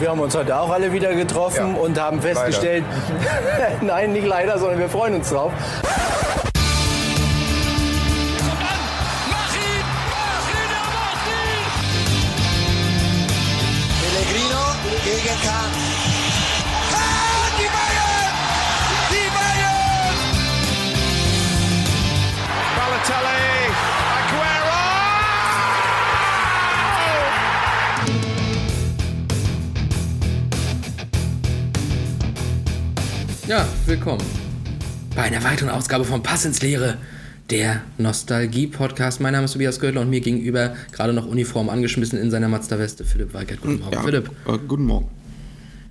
Wir haben uns heute auch alle wieder getroffen Ja. und haben festgestellt, nein, nicht leider, sondern wir freuen uns drauf. Pellegrino gegen Kahn. Willkommen bei einer weiteren Ausgabe von Pass ins Leere, der Nostalgie-Podcast. Mein Name ist Tobias Göttler und mir gegenüber, gerade noch Uniform angeschmissen in seiner Mazda-Weste, Philipp Weigert. Guten Morgen, Ja, Philipp. Äh, guten Morgen.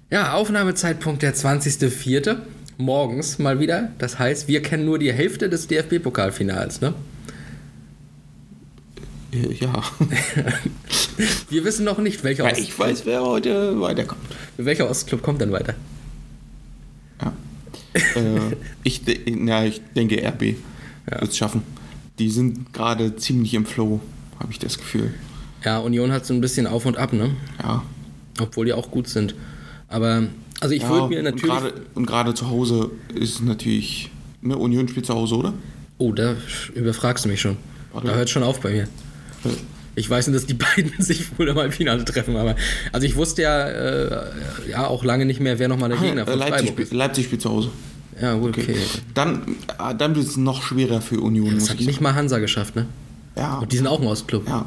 Ja, Aufnahmezeitpunkt der 20.04. Morgens mal wieder. Das heißt, wir kennen nur die Hälfte des DFB-Pokalfinals, ne? Äh, Ja. Wir wissen noch nicht, welcher, Weil Ost ich weiß, wer heute weiterkommt. welcher Ostclub kommt dann weiter. Ja. äh, ich, na, ich denke, RB Ja. wird es schaffen. Die sind gerade ziemlich im Flow, habe ich das Gefühl. Ja, Union hat so ein bisschen auf und ab, ne? Ja. Obwohl die auch gut sind. Aber, also ich ja, würde mir natürlich... Und gerade zu Hause ist es natürlich. Ne, Union spielt zu Hause, oder? Oh, da überfragst du mich schon. Warte. Da hört schon auf bei mir. Äh, Ich weiß nur, dass die beiden sich wohl im Finale treffen, aber also ich wusste ja, äh, ja auch lange nicht mehr, wer nochmal der Gegner äh, von Leipzig, Freiburg spielt, ist. Leipzig spielt zu Hause. Ja, gut, okay. Okay. Dann, äh, dann wird es noch schwerer für Union, Das hat ich nicht mal Hansa geschafft, ne? sagen. Ja, Und die sind auch ein Ostclub. ja.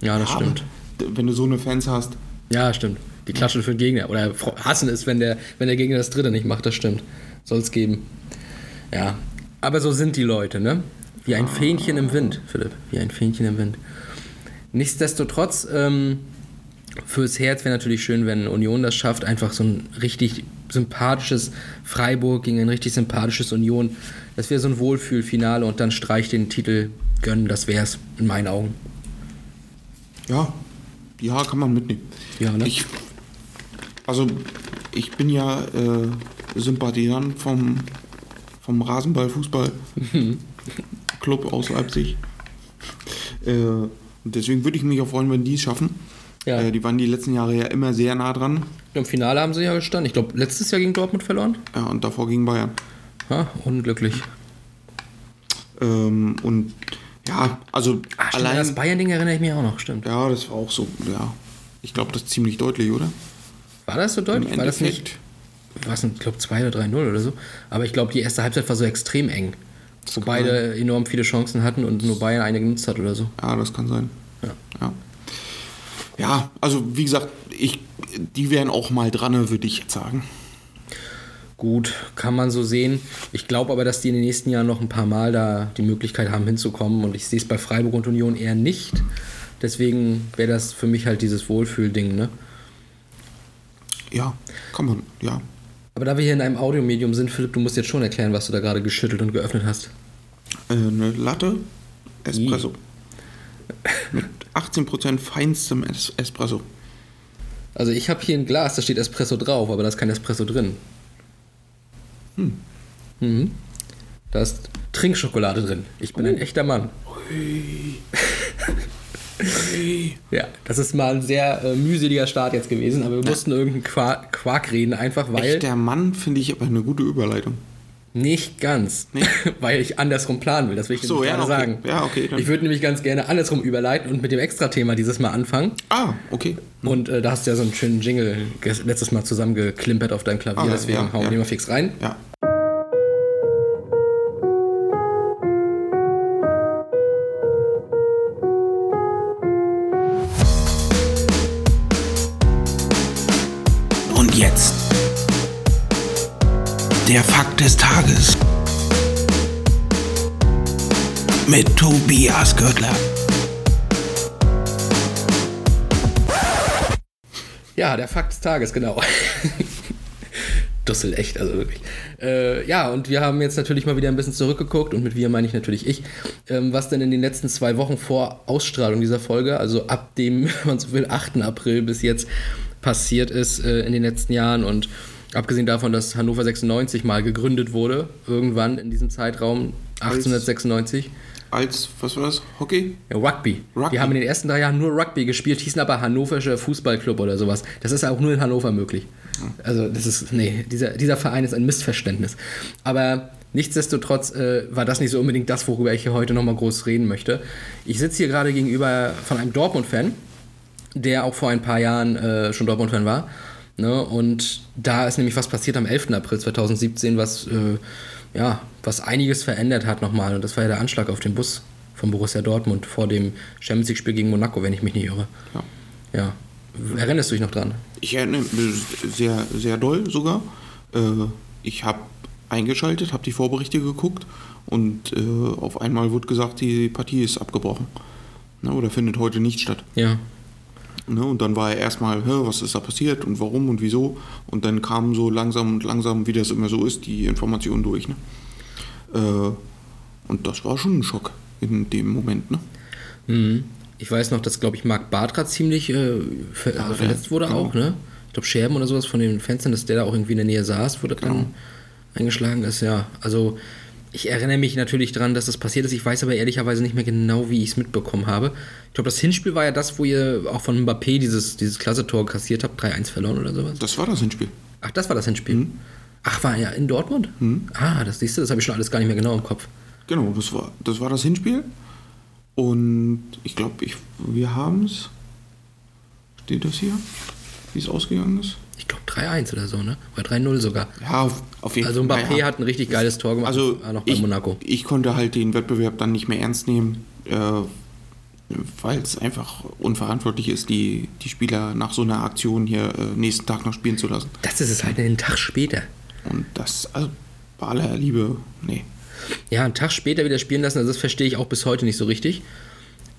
Ja, das Aber stimmt. Wenn du so eine Fans hast, Ja, stimmt. Die klatschen für den Gegner. Oder hassen es, wenn der, wenn der Gegner das dritte nicht macht, das stimmt. Soll es geben. Ja. Aber so sind die Leute, ne? Wie ein Fähnchen im Wind, Philipp. Wie ein Fähnchen im Wind. Nichtsdestotrotz, ähm, fürs Herz wäre natürlich schön, wenn Union das schafft. Einfach so ein richtig sympathisches Freiburg gegen ein richtig sympathisches Union. Das wäre so ein Wohlfühlfinale und dann Streich den Titel gönnen. Das wäre es in meinen Augen. ja, ja, kann man mitnehmen. Ja, ne? Ich, also, ich bin ja äh, Sympathisant vom, vom Rasenball-Fußball Club aus Leipzig. Äh, und deswegen würde ich mich auch freuen, wenn die es schaffen. Ja. Äh, die waren die letzten Jahre ja immer sehr nah dran. Im Finale haben sie ja gestanden. Ich glaube, letztes Jahr gegen Dortmund verloren. Ja, und davor gegen Bayern. Ja, unglücklich. Ähm, und ja, also Ach, allein. das Bayern-Ding erinnere ich mich auch noch, stimmt. ja, das war auch so, ja. Ich glaube, das ist ziemlich deutlich, oder? War das so deutlich? Im War das nicht? War es, ich glaube, 2 oder 3-0 oder so. Aber ich glaube, die erste Halbzeit war so extrem eng. Wo kann beide enorm viele Chancen hatten und nur Bayern eine genutzt hat oder so. Ja, das kann sein. Ja. Ja, ja also wie gesagt, ich, die wären auch mal dran, würde ich jetzt sagen. Gut, kann man so sehen. Ich glaube aber, dass die in den nächsten Jahren noch ein paar Mal da die Möglichkeit haben, hinzukommen. Und ich sehe es bei Freiburg und Union eher nicht. Deswegen wäre das für mich halt dieses Wohlfühlding, ne? Ja, kann man, ja. Aber da wir hier in einem Audiomedium sind, Philipp, du musst jetzt schon erklären, was du da gerade geschüttelt und geöffnet hast. Äh, eine Latte, Espresso. Mit 18% feinstem es Espresso. Also ich habe hier ein Glas, da steht Espresso drauf, aber da ist kein Espresso drin. Hm. Mhm. Da ist Trinkschokolade drin. Ich bin ein echter Mann. Ja, das ist mal ein sehr äh, mühseliger Start jetzt gewesen, aber wir mussten irgendeinen Quark, Quark reden, einfach weil. Echter Mann finde ich aber eine gute Überleitung. Nicht ganz, Nee. weil ich andersrum planen will, das will ich so, ja, gerade okay. sagen. Ja, okay, Ich würde nämlich ganz gerne andersrum überleiten und mit dem Extra-Thema dieses Mal anfangen. Ah, okay. Und äh, da hast du ja so einen schönen Jingle letztes Mal zusammengeklimpert auf deinem Klavier, Ah, ja, deswegen ja, hauen wir ja. den mal fix rein. Ja. Der Fakt des Tages mit Tobias Göttler. Ja, der Fakt des Tages, genau. Dussel, echt, also wirklich. Äh, ja, und wir haben jetzt natürlich mal wieder ein bisschen zurückgeguckt und mit wir meine ich natürlich ich, ähm, was denn in den letzten zwei Wochen vor Ausstrahlung dieser Folge, also ab dem, wenn man so will, 8. April bis jetzt passiert ist äh, in den letzten Jahren und abgesehen davon, dass Hannover 96 mal gegründet wurde, irgendwann in diesem Zeitraum, 1896. als, was war das? Hockey? Ja, Rugby. Rugby. Die haben in den ersten drei Jahren nur Rugby gespielt, hießen aber Hannoversche Fußballclub oder sowas. Das ist auch nur in Hannover möglich. Also, das ist, nee, dieser, dieser Verein ist ein Missverständnis. Aber nichtsdestotrotz äh, war das nicht so unbedingt das, worüber ich hier heute nochmal groß reden möchte. Ich sitze hier gerade gegenüber von einem Dortmund-Fan, der auch vor ein paar Jahren äh, schon Dortmund-Fan war. Ne? Und da ist nämlich was passiert am 11. April 2017, was, äh, ja, was einiges verändert hat nochmal. Und das war ja der Anschlag auf den Bus von Borussia Dortmund vor dem Champions League-Spiel gegen Monaco, wenn ich mich nicht irre. Ja. Ja. Erinnerst du dich noch dran? Ich erinnere mich sehr, sehr doll sogar. Äh, ich habe eingeschaltet, habe die Vorberichte geguckt und äh, auf einmal wurde gesagt, die Partie ist abgebrochen. Ne, oder findet heute nicht statt. Ja. Ne, und dann war er erstmal, "Hä, was ist da passiert und warum und wieso. Und dann kamen so langsam und langsam, wie das immer so ist, die Informationen durch. Ne? Äh, und das war schon ein Schock in dem Moment. Ne? Mhm. Ich weiß noch, dass, glaube ich, Marc Bartra ziemlich äh, ver Ja, verletzt wurde genau. auch, ne? Ich glaube, Scherben oder sowas von den Fenstern, dass der da auch irgendwie in der Nähe saß, das Genau. dann eingeschlagen ist, ja. Also, ich erinnere mich natürlich daran, dass das passiert ist. Ich weiß aber ehrlicherweise nicht mehr genau, wie ich es mitbekommen habe. Ich glaube, das Hinspiel war ja das, wo ihr auch von Mbappé dieses, dieses Klasse-Tor kassiert habt, 3-1 verloren oder sowas. Das war das Hinspiel. Ach, das war das Hinspiel. Mhm. Ach, war ja in Dortmund? Ah, das siehst du, das habe ich schon alles gar nicht mehr genau im Kopf. Genau, das war das, war das Hinspiel. Und ich glaube, ich, wir haben es. Steht das hier? Wie es ausgegangen ist? Ich glaube 3-1 oder so, ne? Oder 3-0 sogar. Ja, auf, auf jeden Also Mbappé naja. hat ein richtig geiles Tor gemacht, Also noch bei ich, Monaco. ich konnte halt den Wettbewerb dann nicht mehr ernst nehmen, äh, weil es einfach unverantwortlich ist, die, die Spieler nach so einer Aktion hier äh, nächsten Tag noch spielen zu lassen. Das ist es halt einen Tag später. Und das, also bei aller Liebe, nee. Ja, einen Tag später wieder spielen lassen, also das verstehe ich auch bis heute nicht so richtig.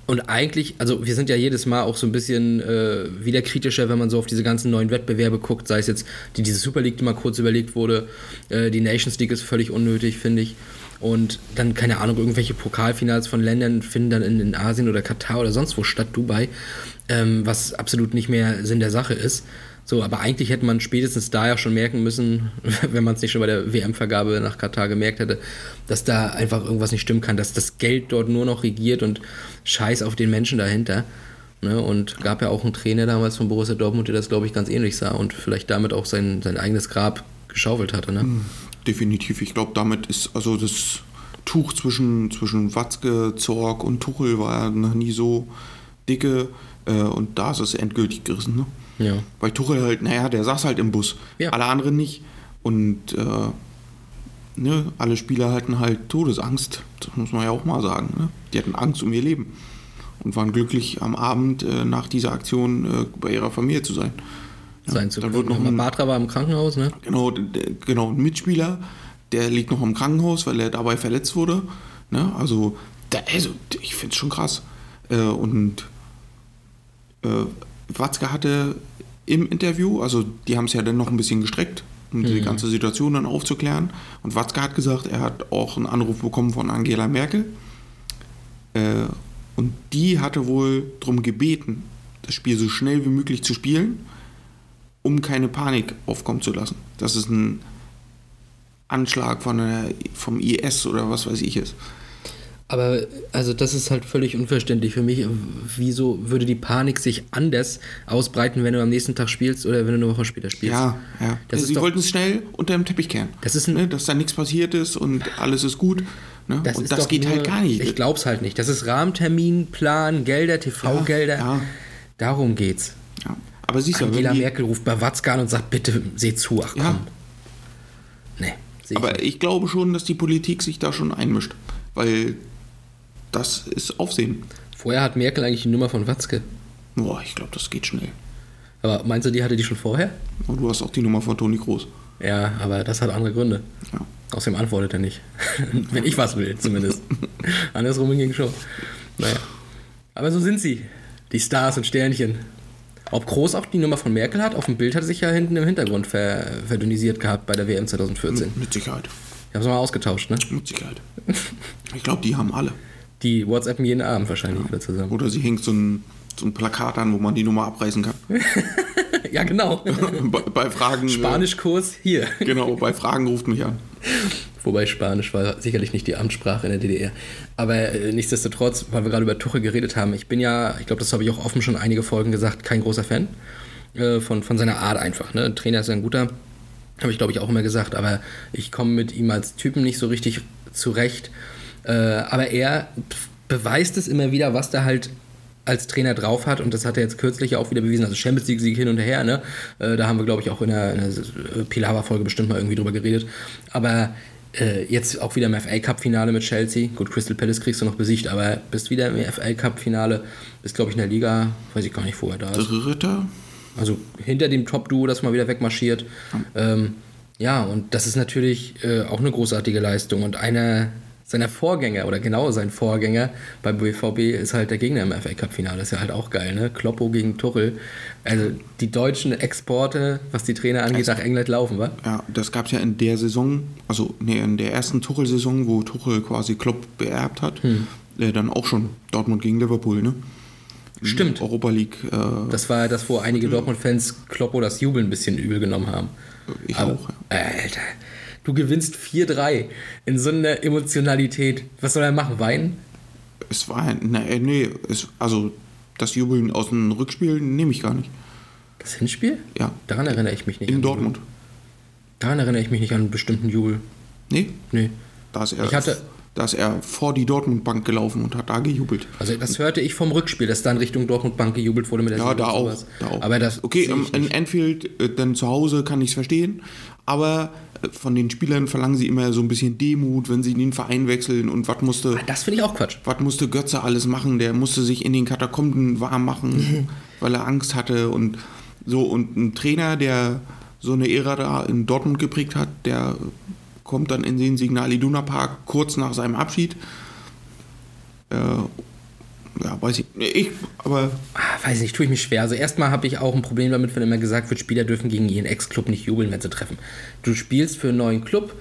Und eigentlich, also wir sind ja jedes Mal auch so ein bisschen äh, wieder kritischer, wenn man so auf diese ganzen neuen Wettbewerbe guckt, sei es jetzt die, diese Super League, die mal kurz überlegt wurde, äh, die Nations League ist völlig unnötig, finde ich. Und dann, keine Ahnung, irgendwelche Pokalfinals von Ländern finden dann in, in Asien oder Katar oder sonst wo statt, Dubai, ähm, was absolut nicht mehr Sinn der Sache ist. So, aber eigentlich hätte man spätestens da ja schon merken müssen, wenn man es nicht schon bei der WM-Vergabe nach Katar gemerkt hätte, dass da einfach irgendwas nicht stimmen kann, dass das Geld dort nur noch regiert und Scheiß auf den Menschen dahinter. Ne? Und gab ja auch einen Trainer damals von Borussia Dortmund, der das, glaube ich, ganz ähnlich sah und vielleicht damit auch sein, sein eigenes Grab geschaufelt hatte. Ne? Definitiv. Ich glaube, damit ist also das Tuch zwischen, zwischen Watzke, Zorg und Tuchel war noch nie so dicke äh, und da ist es endgültig gerissen. Ne? Ja. Weil Tuchel halt, naja, der saß halt im Bus, Ja. alle anderen nicht. Und äh, ne, alle Spieler hatten halt Todesangst, das muss man ja auch mal sagen. Ne? Die hatten Angst um ihr Leben und waren glücklich, am Abend äh, nach dieser Aktion äh, bei ihrer Familie zu sein. Sein zu dann können. wird noch ein- Batra war im Krankenhaus, ne? Genau, der, genau, ein Mitspieler, der liegt noch im Krankenhaus, weil er dabei verletzt wurde. Ne? Also, da, also, ich finde es schon krass. Äh, und äh, Watzke hatte im Interview, also die haben es ja dann noch ein bisschen gestreckt, um die ganze Situation dann aufzuklären. Und Watzke hat gesagt, er hat auch einen Anruf bekommen von Angela Merkel. Äh, und die hatte wohl darum gebeten, das Spiel so schnell wie möglich zu spielen, um keine Panik aufkommen zu lassen. Dass es ein Anschlag von der, vom IS oder was weiß ich ist. Aber also das ist halt völlig unverständlich für mich. Wieso würde die Panik sich anders ausbreiten, wenn du am nächsten Tag spielst oder wenn du eine Woche später spielst? Ja, ja. Das ist Sie wollten es schnell unter dem Teppich kehren. Das ist ein- ne, dass da nichts passiert ist und alles ist gut. Ne? Das und ist das geht nur, halt gar nicht. Ich glaub's halt nicht. Das ist Rahmentermin, Plan, Gelder, TV-Gelder. Ja, ja. Darum geht's. ja. Aber siehst du, Angela die, Merkel ruft bei Watzke an und sagt, bitte seh zu, ach komm. Ja. Nee, ich aber nicht. ich glaube schon, dass die Politik sich da schon einmischt. Weil das ist Aufsehen. Vorher hat Merkel eigentlich die Nummer von Watzke. Boah, ich glaube, das geht schnell. Aber meinst du, die hatte die schon vorher? Und du hast auch die Nummer von Toni Groß. Ja, aber das hat andere Gründe. Ja. Außerdem antwortet er nicht. Wenn ich was will, zumindest. Andersrum hingegen schon. Naja. Aber so sind sie. Die Stars und Sternchen. Ob Groß auch die Nummer von Merkel hat? Auf dem Bild hat er sich ja hinten im Hintergrund ver verdünnisiert gehabt bei der WM 2014. Mit Sicherheit. Die haben sie mal ausgetauscht, ne? Mit Sicherheit. Ich glaube, die haben alle. Die WhatsAppen jeden Abend wahrscheinlich wieder zusammen. Oder sie hängt so ein, so ein Plakat an, wo man die Nummer abreißen kann. Ja, genau. bei, bei Fragen. äh, Spanischkurs hier. Genau, bei Fragen ruft mich an. Wobei Spanisch war sicherlich nicht die Amtssprache in der DDR. Aber äh, nichtsdestotrotz, weil wir gerade über Tuchel geredet haben, ich bin ja, ich glaube, das habe ich auch offen schon einige Folgen gesagt, kein großer Fan äh, von, von seiner Art einfach. Ne? Ein Trainer ist ein guter, habe ich glaube ich auch immer gesagt, aber ich komme mit ihm als Typen nicht so richtig zurecht. Äh, aber er beweist es immer wieder, was da halt als Trainer drauf hat und das hat er jetzt kürzlich auch wieder bewiesen, also Champions League Sieg hin und her, ne? Äh, da haben wir glaube ich auch in der, in der Pilava Folge bestimmt mal irgendwie drüber geredet, aber äh, jetzt auch wieder im FA Cup Finale mit Chelsea. Gut, Crystal Palace kriegst du noch besiegt, aber bist wieder im FA Cup Finale, bist glaube ich in der Liga, weiß ich gar nicht, wo er da ist. Dritter? Also hinter dem Top-Duo, das mal wieder wegmarschiert. Ähm, ja, und das ist natürlich äh, auch eine großartige Leistung. Und einer seiner Vorgänger, oder genau sein Vorgänger beim BVB ist halt der Gegner im FA Cup-Finale. Das ist ja halt auch geil, ne? Kloppo gegen Tuchel. Also die deutschen Exporte, was die Trainer angeht, nach England laufen, wa? Ja, das gab es ja in der Saison, also nee, in der ersten Tuchel-Saison, wo Tuchel quasi Klopp beerbt hat, äh, dann auch schon Dortmund gegen Liverpool, ne? Stimmt. Europa League. Äh, Das war das, wo einige Dortmund-Fans Kloppo das Jubeln ein bisschen übel genommen haben. ich Aber- auch. Ja. Alter, du gewinnst 4-3 in so einer Emotionalität. Was soll er machen? Weinen? Es war, ein- äh, nee, es, also das Jubeln aus dem Rückspiel nehme ich gar nicht. Das Hinspiel? Ja. Daran erinnere ich mich nicht. In an Dortmund. Daran erinnere ich mich nicht an einen bestimmten Jubel. Nee, Nee. da ist er, Ich hatte- da ist er vor die Dortmund-Bank gelaufen und hat da gejubelt. Also das hörte ich vom Rückspiel, dass dann Richtung Dortmund Bank gejubelt wurde mit der Ja, da auch, da auch. Aber das okay, ähm, in. Anfield, äh, dann zu Hause kann ich es verstehen, aber äh, von den Spielern verlangen sie immer so ein bisschen Demut, wenn sie den Verein wechseln und was musste, Ah, das finde ich auch Quatsch. was musste Götze alles machen? Der musste sich in den Katakomben warm machen, weil er Angst hatte und so und ein Trainer, der so eine Ära da in Dortmund geprägt hat, der kommt dann in den Signal Iduna Park kurz nach seinem Abschied. Äh, ja, weiß ich. Ich, aber Ah, weiß nicht, tue ich mich schwer. Also erstmal habe ich auch ein Problem damit, wenn immer gesagt wird, Spieler dürfen gegen ihren Ex-Club nicht jubeln, wenn sie treffen. Du spielst für einen neuen Club,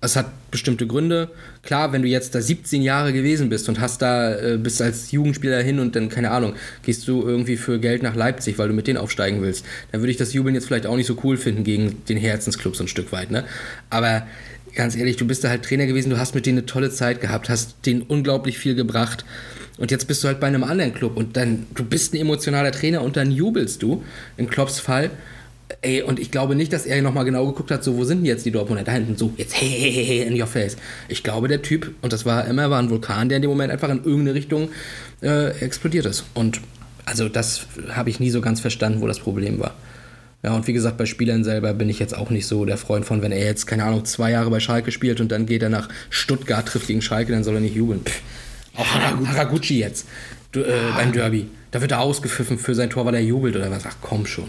es hat bestimmte Gründe. Klar, wenn du jetzt da 17 Jahre gewesen bist und hast da, äh, bist als Jugendspieler hin und dann, keine Ahnung, gehst du irgendwie für Geld nach Leipzig, weil du mit denen aufsteigen willst, dann würde ich das Jubeln jetzt vielleicht auch nicht so cool finden gegen den Herzensclub so ein Stück weit, ne? Aber ganz ehrlich, du bist da halt Trainer gewesen, du hast mit denen eine tolle Zeit gehabt, hast denen unglaublich viel gebracht. Und jetzt bist du halt bei einem anderen Club und dann, du bist ein emotionaler Trainer und dann jubelst du, in Klopps Fall. Ey, und ich glaube nicht, dass er nochmal genau geguckt hat, so, wo sind denn jetzt die Dortmunder? Da hinten, so, jetzt, hey, hey, hey, in your face. Ich glaube, der Typ, und das war immer, war ein Vulkan, der in dem Moment einfach in irgendeine Richtung äh, explodiert ist. Und also das habe ich nie so ganz verstanden, wo das Problem war. Ja, und wie gesagt, bei Spielern selber bin ich jetzt auch nicht so der Freund von, wenn er jetzt, keine Ahnung, zwei Jahre bei Schalke spielt und dann geht er nach Stuttgart, trifft gegen Schalke, dann soll er nicht jubeln. Pff. Auch Hara- Haraguchi jetzt, du, äh, beim Derby. Da wird er ausgepfiffen für sein Tor, weil er jubelt oder was. Ach komm schon.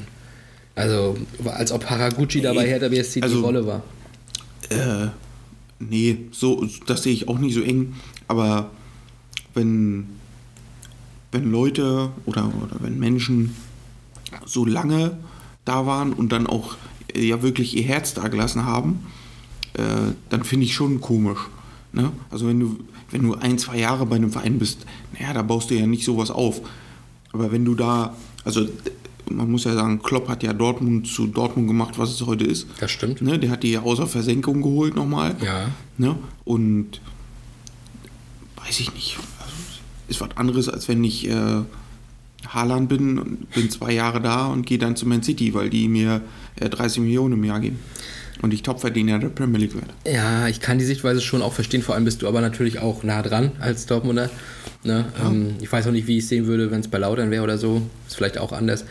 Also, als ob Haraguchi dabei Hertha BSC also- die Rolle war. Äh, nee, so, das sehe ich auch nicht so eng. Aber wenn, wenn Leute oder, oder wenn Menschen so lange da waren und dann auch äh, ja wirklich ihr Herz da gelassen haben, äh, dann finde ich schon komisch. Ne? Also wenn du, wenn du ein, zwei Jahre bei einem Verein bist, naja, da baust du ja nicht sowas auf. Aber wenn du da, also man muss ja sagen, Klopp hat ja Dortmund zu Dortmund gemacht, was es heute ist. Das stimmt. Ne, der hat die ja außer Versenkung geholt nochmal. Ja. Ne? Und weiß ich nicht. Also, ist was anderes, als wenn ich äh, Haaland bin und bin zwei Jahre da und gehe dann zu Man City, weil die mir äh, 30 Millionen im Jahr geben. Und ich Topverdiener der Premier League werde. Ja, ich kann die Sichtweise schon auch verstehen. Vor allem bist du aber natürlich auch nah dran als Dortmunder. Ne? Ähm, ich weiß auch nicht, wie ich es sehen würde, wenn es bei Lautern wäre oder so. Ist vielleicht auch anders.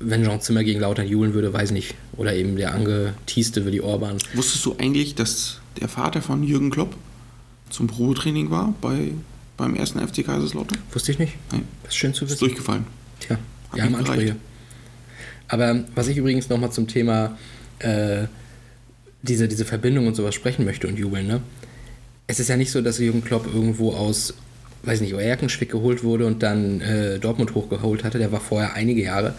Wenn Jean Zimmer gegen Lautern jubeln würde, weiß nicht. Oder eben der angeteaste Willi Orban. Wusstest du eigentlich, dass der Vater von Jürgen Klopp zum Probetraining war bei, beim ersten FC Kaiserslautern? Wusste ich nicht. Nein. Das ist schön zu Ist wissen. durchgefallen. Tja, Hat wir haben nicht Ansprüche. gereicht. Aber was ich übrigens nochmal zum Thema äh, diese, diese Verbindung und sowas sprechen möchte und jubeln, ne? Es ist ja nicht so, dass Jürgen Klopp irgendwo aus, weiß nicht, Erkenschwick geholt wurde und dann äh, Dortmund hochgeholt hatte. Der war vorher einige Jahre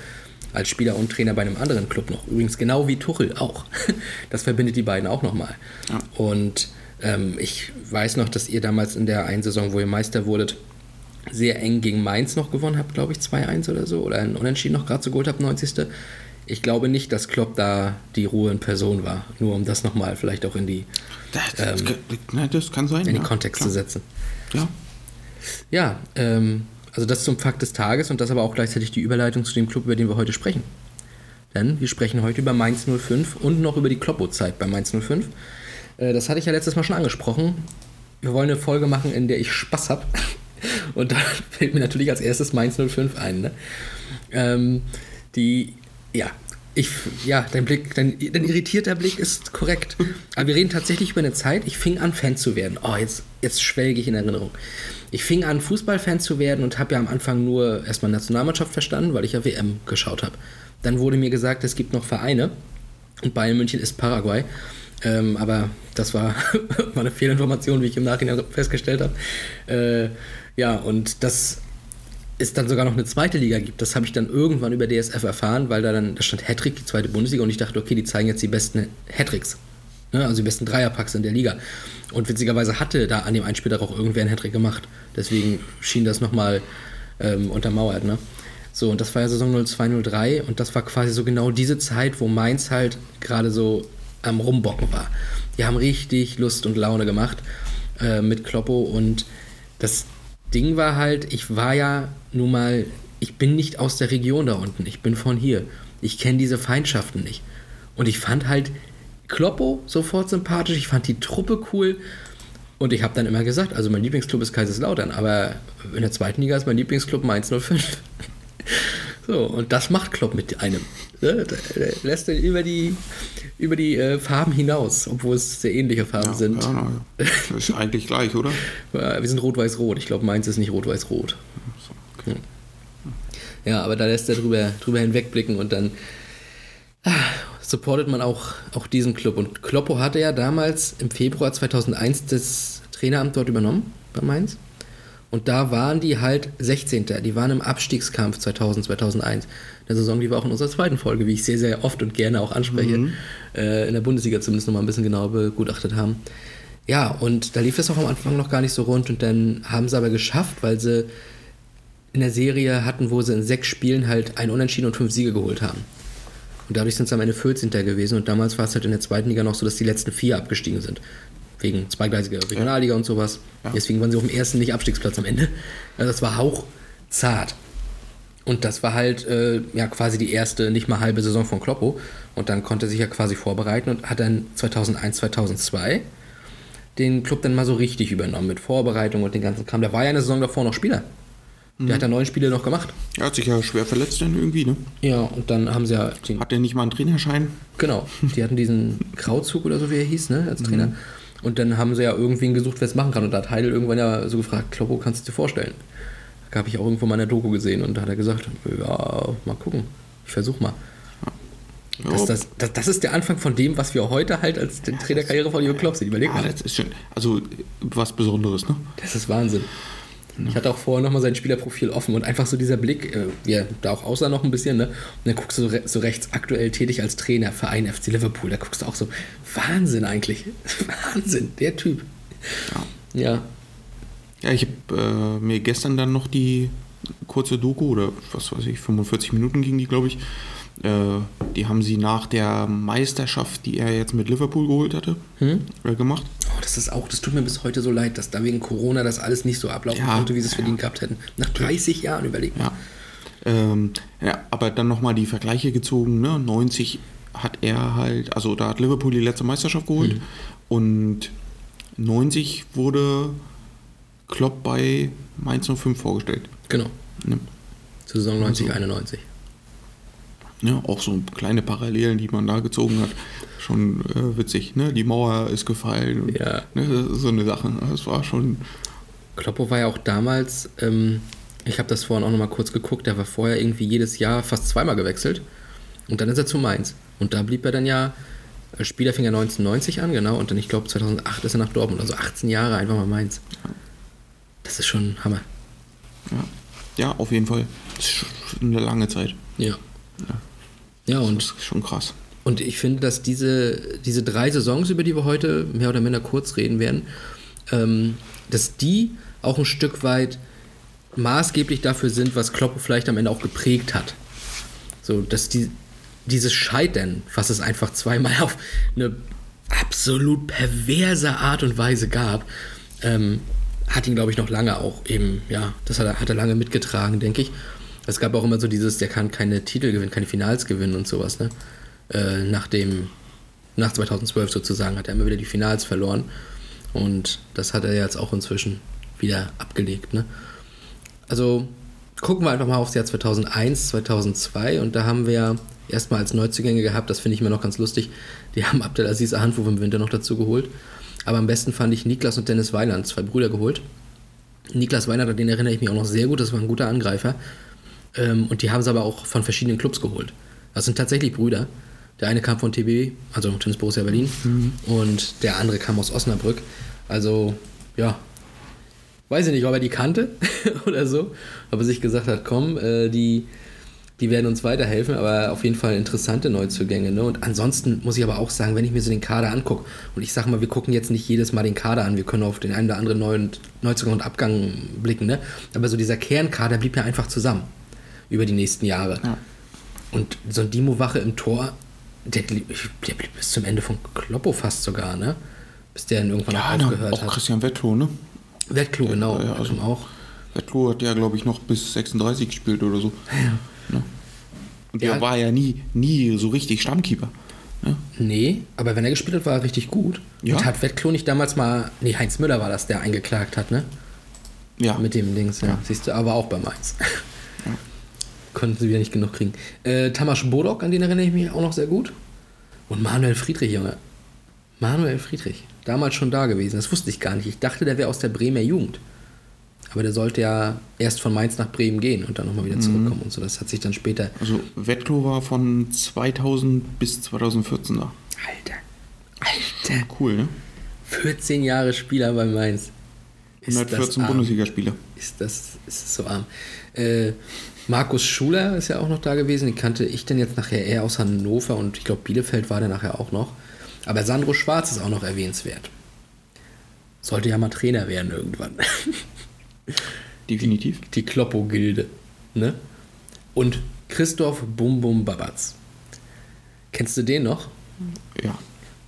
als Spieler und Trainer bei einem anderen Club noch. Übrigens genau wie Tuchel auch. Das verbindet die beiden auch nochmal. Ja. Und ähm, ich weiß noch, dass ihr damals in der einen Saison, wo ihr Meister wurdet, sehr eng gegen Mainz noch gewonnen habt, glaube ich, 2-1 oder so. Oder ein Unentschieden noch gerade so geholt habt, 90. ich glaube nicht, dass Klopp da die Ruhe in Person war. Nur um das nochmal vielleicht auch in die, Das, das, na, das kann sein. Ähm, in ja, den Kontext klar. zu setzen. Ja. Ja, ähm, also das zum Fakt des Tages und das aber auch gleichzeitig die Überleitung zu dem Club, über den wir heute sprechen. Denn wir sprechen heute über Mainz 05 und noch über die Kloppo-Zeit bei Mainz 05. Äh, das hatte ich ja letztes Mal schon angesprochen. Wir wollen eine Folge machen, in der ich Spaß habe. Und da fällt mir natürlich als erstes Mainz 05 ein. Ne? Ähm, die, ja, ich, ja, dein Blick, dein, dein irritierter Blick ist korrekt. Aber wir reden tatsächlich über eine Zeit, ich fing an, Fan zu werden. Oh, jetzt, jetzt schwelge ich in Erinnerung. Ich fing an, Fußballfan zu werden und habe ja am Anfang nur erstmal Nationalmannschaft verstanden, weil ich ja WM geschaut habe. Dann wurde mir gesagt, es gibt noch Vereine und Bayern München ist Paraguay. Ähm, aber das war, war eine Fehlinformation, wie ich im Nachhinein festgestellt habe. Äh, ja, und das es dann sogar noch eine zweite Liga gibt. Das habe ich dann irgendwann über DSF erfahren, weil da dann, da stand Hattrick, die zweite Bundesliga, und ich dachte, okay, die zeigen jetzt die besten Hattricks. Ne? Also die besten Dreierpacks in der Liga. Und witzigerweise hatte da an dem Einspieler auch irgendwer einen Hattrick gemacht. Deswegen schien das nochmal ähm, untermauert. Ne? So, und das war ja Saison 0203 und das war quasi so genau diese Zeit, wo Mainz halt gerade so am Rumbocken war. Die haben richtig Lust und Laune gemacht äh, mit Kloppo und das Ding war halt, ich war ja nun mal, ich bin nicht aus der Region da unten, ich bin von hier. Ich kenne diese Feindschaften nicht. Und ich fand halt Kloppo sofort sympathisch, ich fand die Truppe cool. Und ich habe dann immer gesagt, also mein Lieblingsclub ist Kaiserslautern, aber in der zweiten Liga ist mein Lieblingsclub Mainz 05. So, und das macht Klopp mit einem. Ne? Lässt ihn über die, über die äh, Farben hinaus, obwohl es sehr ähnliche Farben Ja, sind. ja, das ist eigentlich gleich, oder? Wir sind rot-weiß-rot. Ich glaube, Mainz ist nicht rot-weiß-rot. Ja, aber da lässt er drüber, drüber hinwegblicken und dann ah, supportet man auch, auch diesen Club. Und Kloppo hatte ja damals im Februar 2001 das Traineramt dort übernommen bei Mainz. Und da waren die halt 16. Die waren im Abstiegskampf 2000, 2001. Eine Saison, die wir auch in unserer zweiten Folge, wie ich sehr, sehr oft und gerne auch anspreche, äh, in der Bundesliga zumindest nochmal ein bisschen genauer begutachtet haben. Ja, und da lief es auch am Anfang noch gar nicht so rund und dann haben sie aber geschafft, weil sie in der Serie hatten, wo sie in sechs Spielen halt ein Unentschieden und fünf Siege geholt haben. Und dadurch sind sie am Ende 14. gewesen und damals war es halt in der zweiten Liga noch so, dass die letzten vier abgestiegen sind. Wegen zweigleisiger Regionalliga und sowas. Deswegen waren sie auf dem ersten nicht Abstiegsplatz am Ende. Also das war hauchzart. Und das war halt äh, ja quasi die erste, nicht mal halbe Saison von Kloppo. Und dann konnte er sich ja quasi vorbereiten und hat dann 2001, 2002 den Club dann mal so richtig übernommen mit Vorbereitung und den ganzen Kram. Der war ja in der Saison davor noch Spieler. Der hat da neun Spiele noch gemacht. Er hat sich ja schwer verletzt dann irgendwie, ne? Ja, und dann haben sie ja den, Hat er nicht mal einen Trainerschein? genau, die hatten diesen Krauzug oder so, wie er hieß, ne, als Trainer. Und dann haben sie ja irgendwen gesucht, wer es machen kann. Und da hat Heidel irgendwann ja so gefragt, Kloppo, kannst du dir vorstellen? Da habe ich auch irgendwo mal eine Doku gesehen und da hat er gesagt, ja, mal gucken, ich versuch mal. Das, Ja. das, das, das ist der Anfang von dem, was wir heute halt als Trainerkarriere von Jürgen Klopp sehen. Überleg Ja, mal. das ist schon, also was Besonderes, ne? Das ist Wahnsinn. Ich hatte auch vorher nochmal sein Spielerprofil offen und einfach so dieser Blick, äh, wie er da auch aussah noch ein bisschen, ne? Und dann guckst du so, re so rechts aktuell tätig als Trainer, Verein FC Liverpool, da guckst du auch so, Wahnsinn eigentlich. Wahnsinn, der Typ. Ja. Ja, ich habe äh, mir gestern dann noch die kurze Doku oder was weiß ich, 45 Minuten ging die, glaube ich. Äh, die haben sie nach der Meisterschaft, die er jetzt mit Liverpool geholt hatte, äh, gemacht. Oh, das ist auch, das tut mir bis heute so leid, dass da wegen Corona das alles nicht so ablaufen Ja, konnte, wie sie es ja. verdient gehabt hätten. Nach 30 Jahren überlegt mal. Ja. Ähm, ja, aber dann nochmal die Vergleiche gezogen. Ne? 90 hat er halt, also da hat Liverpool die letzte Meisterschaft geholt und 90 wurde Klopp bei Mainz 05 vorgestellt. Genau. Ne? Zur Saison 90, 91. Ja, auch so kleine Parallelen, die man da gezogen hat. Schon äh, witzig, ne? Die Mauer ist gefallen. Und, Ja. Ne? Das ist so eine Sache. Das war schon. Kloppo war ja auch damals, ähm, ich habe das vorhin auch nochmal kurz geguckt, der war vorher irgendwie jedes Jahr fast zweimal gewechselt. Und dann ist er zu Mainz. Und da blieb er dann ja, äh, Spieler fing er 1990 an, genau, und dann, ich glaube, 2008 ist er nach Dortmund. Also 18 Jahre einfach mal Mainz. Das ist schon Hammer. Ja, ja auf jeden Fall. Das ist schon eine lange Zeit. Ja. Ja, und Das ist schon krass. Und ich finde, dass diese, diese drei Saisons, über die wir heute mehr oder minder kurz reden werden, ähm, dass die auch ein Stück weit maßgeblich dafür sind, was Klopp vielleicht am Ende auch geprägt hat. So, dass die, dieses Scheitern, was es einfach zweimal auf eine absolut perverse Art und Weise gab, ähm, hat ihn, glaube ich, noch lange auch eben, ja, das hat er, hat er lange mitgetragen, denke ich. Es gab auch immer so dieses, der kann keine Titel gewinnen, keine Finals gewinnen und sowas, ne? Äh, nach dem, nach 2012 sozusagen, hat er immer wieder die Finals verloren. Und das hat er jetzt auch inzwischen wieder abgelegt, ne? Also gucken wir einfach mal aufs Jahr 2001, 2002 und da haben wir erstmal als Neuzugänge gehabt, das finde ich immer noch ganz lustig, die haben Abdelaziz Ahanfuf im Winter noch dazu geholt. Aber am besten fand ich Niklas und Dennis Weiland, zwei Brüder geholt. Niklas Weiland, an den erinnere ich mich auch noch sehr gut, das war ein guter Angreifer. Ähm, und die haben sie aber auch von verschiedenen Clubs geholt. Das sind tatsächlich Brüder. Der eine kam von TB, also Tennis Borussia Berlin, und der andere kam aus Osnabrück. Also, ja, weiß ich nicht, ob er die kannte oder so, ob er sich gesagt hat, komm, äh, die, die werden uns weiterhelfen, aber auf jeden Fall interessante Neuzugänge. Ne? Und ansonsten muss ich aber auch sagen, wenn ich mir so den Kader angucke, und ich sage mal, wir gucken jetzt nicht jedes Mal den Kader an, wir können auf den einen oder anderen neuen Neuzugang und Abgang blicken, ne? aber so dieser Kernkader blieb ja einfach zusammen über die nächsten Jahre. Und so ein Dimo-Wache im Tor, der, blieb- der blieb bis zum Ende von Kloppo fast sogar, ne? Bis der dann irgendwann Ja, auch na, aufgehört auch hat. Christian Wettlo, ne? Wettklo, genau. ja, also- auch. Wettlo hat ja, glaube ich, noch bis 36 gespielt oder so. Ne? Und der Ja. war ja nie, nie so richtig Stammkeeper. Ne? Nee, aber wenn er gespielt hat, war er richtig gut. Ja. Und hat Wettklo nicht damals mal. Nee, Heinz Müller war das, der eingeklagt hat, ne? Ja. Mit dem Dings, ja. Ja. Siehst du, aber auch bei Mainz. Konnten sie wieder nicht genug kriegen. Äh, Tamas Bodok, an den erinnere ich mich auch noch sehr gut. Und Manuel Friedrich, Junge. Manuel Friedrich. Damals schon da gewesen. Das wusste ich gar nicht. Ich dachte, der wäre aus der Bremer Jugend. Aber der sollte ja erst von Mainz nach Bremen gehen und dann nochmal wieder zurückkommen und so. Das hat sich dann später. Also Wettlo war von 2000 bis 2014 da. Alter. Alter. Cool, ne? 14 Jahre Spieler bei Mainz. Ist das 114 arm. Bundesligaspieler. Ist das, ist das so arm. Äh, Markus Schuler ist ja auch noch da gewesen. Den kannte ich dann jetzt nachher eher aus Hannover und ich glaube Bielefeld war der nachher auch noch. Aber Sandro Schwarz ist auch noch erwähnenswert. Sollte ja mal Trainer werden irgendwann. Definitiv. Die Kloppo-Gilde. Ne? Und Christoph Bum Bum Babatz. Kennst du den noch? Ja.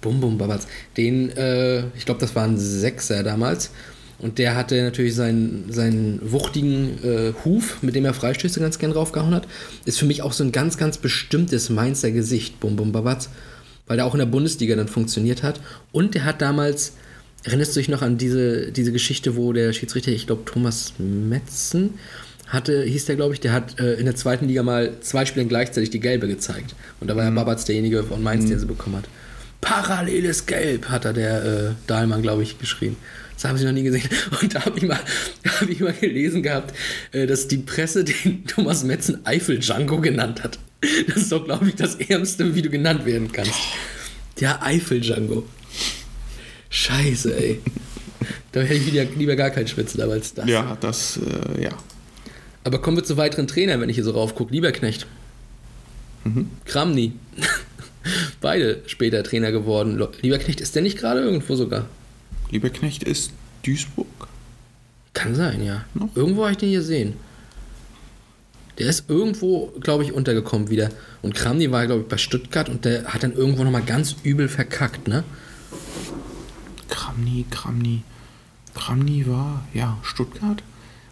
Bum Bum Babatz. Den, äh, ich glaube, das war ein Sechser damals. Und der hatte natürlich seinen, seinen wuchtigen äh, Huf, mit dem er Freistöße ganz gern draufgehauen hat. Ist für mich auch so ein ganz, ganz bestimmtes Mainzer Gesicht, Bum Bum Babatz. Weil der auch in der Bundesliga dann funktioniert hat. Und der hat damals, erinnerst du dich noch an diese, diese Geschichte, wo der Schiedsrichter, ich glaube Thomas Metzen, hatte, hieß der, glaube ich, der hat äh, in der zweiten Liga mal zwei Spielen gleichzeitig die gelbe gezeigt. Und da war ja Babatz derjenige von Mainz, der sie bekommen hat. Paralleles Gelb, hat da der äh, Dahlmann, glaube ich, geschrieben. Das habe ich noch nie gesehen. Und da habe ich, mal- hab ich mal gelesen gehabt, äh, dass die Presse den Thomas Metzen Eifel Django genannt hat. Das ist doch, glaube ich, das Ärmste, wie du genannt werden kannst. Der Eifel Django. Scheiße, ey. Da hätte ich wieder, lieber gar keinen Spitznamen als das. Ja, das, äh, ja. Aber kommen wir zu weiteren Trainern, wenn ich hier so raufgucke. Lieberknecht. Kramny. Beide später Trainer geworden. Lieberknecht, ist der nicht gerade irgendwo sogar? Lieberknecht ist Duisburg. Kann sein, ja. Noch? Irgendwo habe ich den hier sehen. Der ist irgendwo, glaube ich, untergekommen wieder. Und Kramny war, glaube ich, bei Stuttgart und der hat dann irgendwo nochmal ganz übel verkackt, ne? Kramny, Kramny. Kramny war, ja, Stuttgart.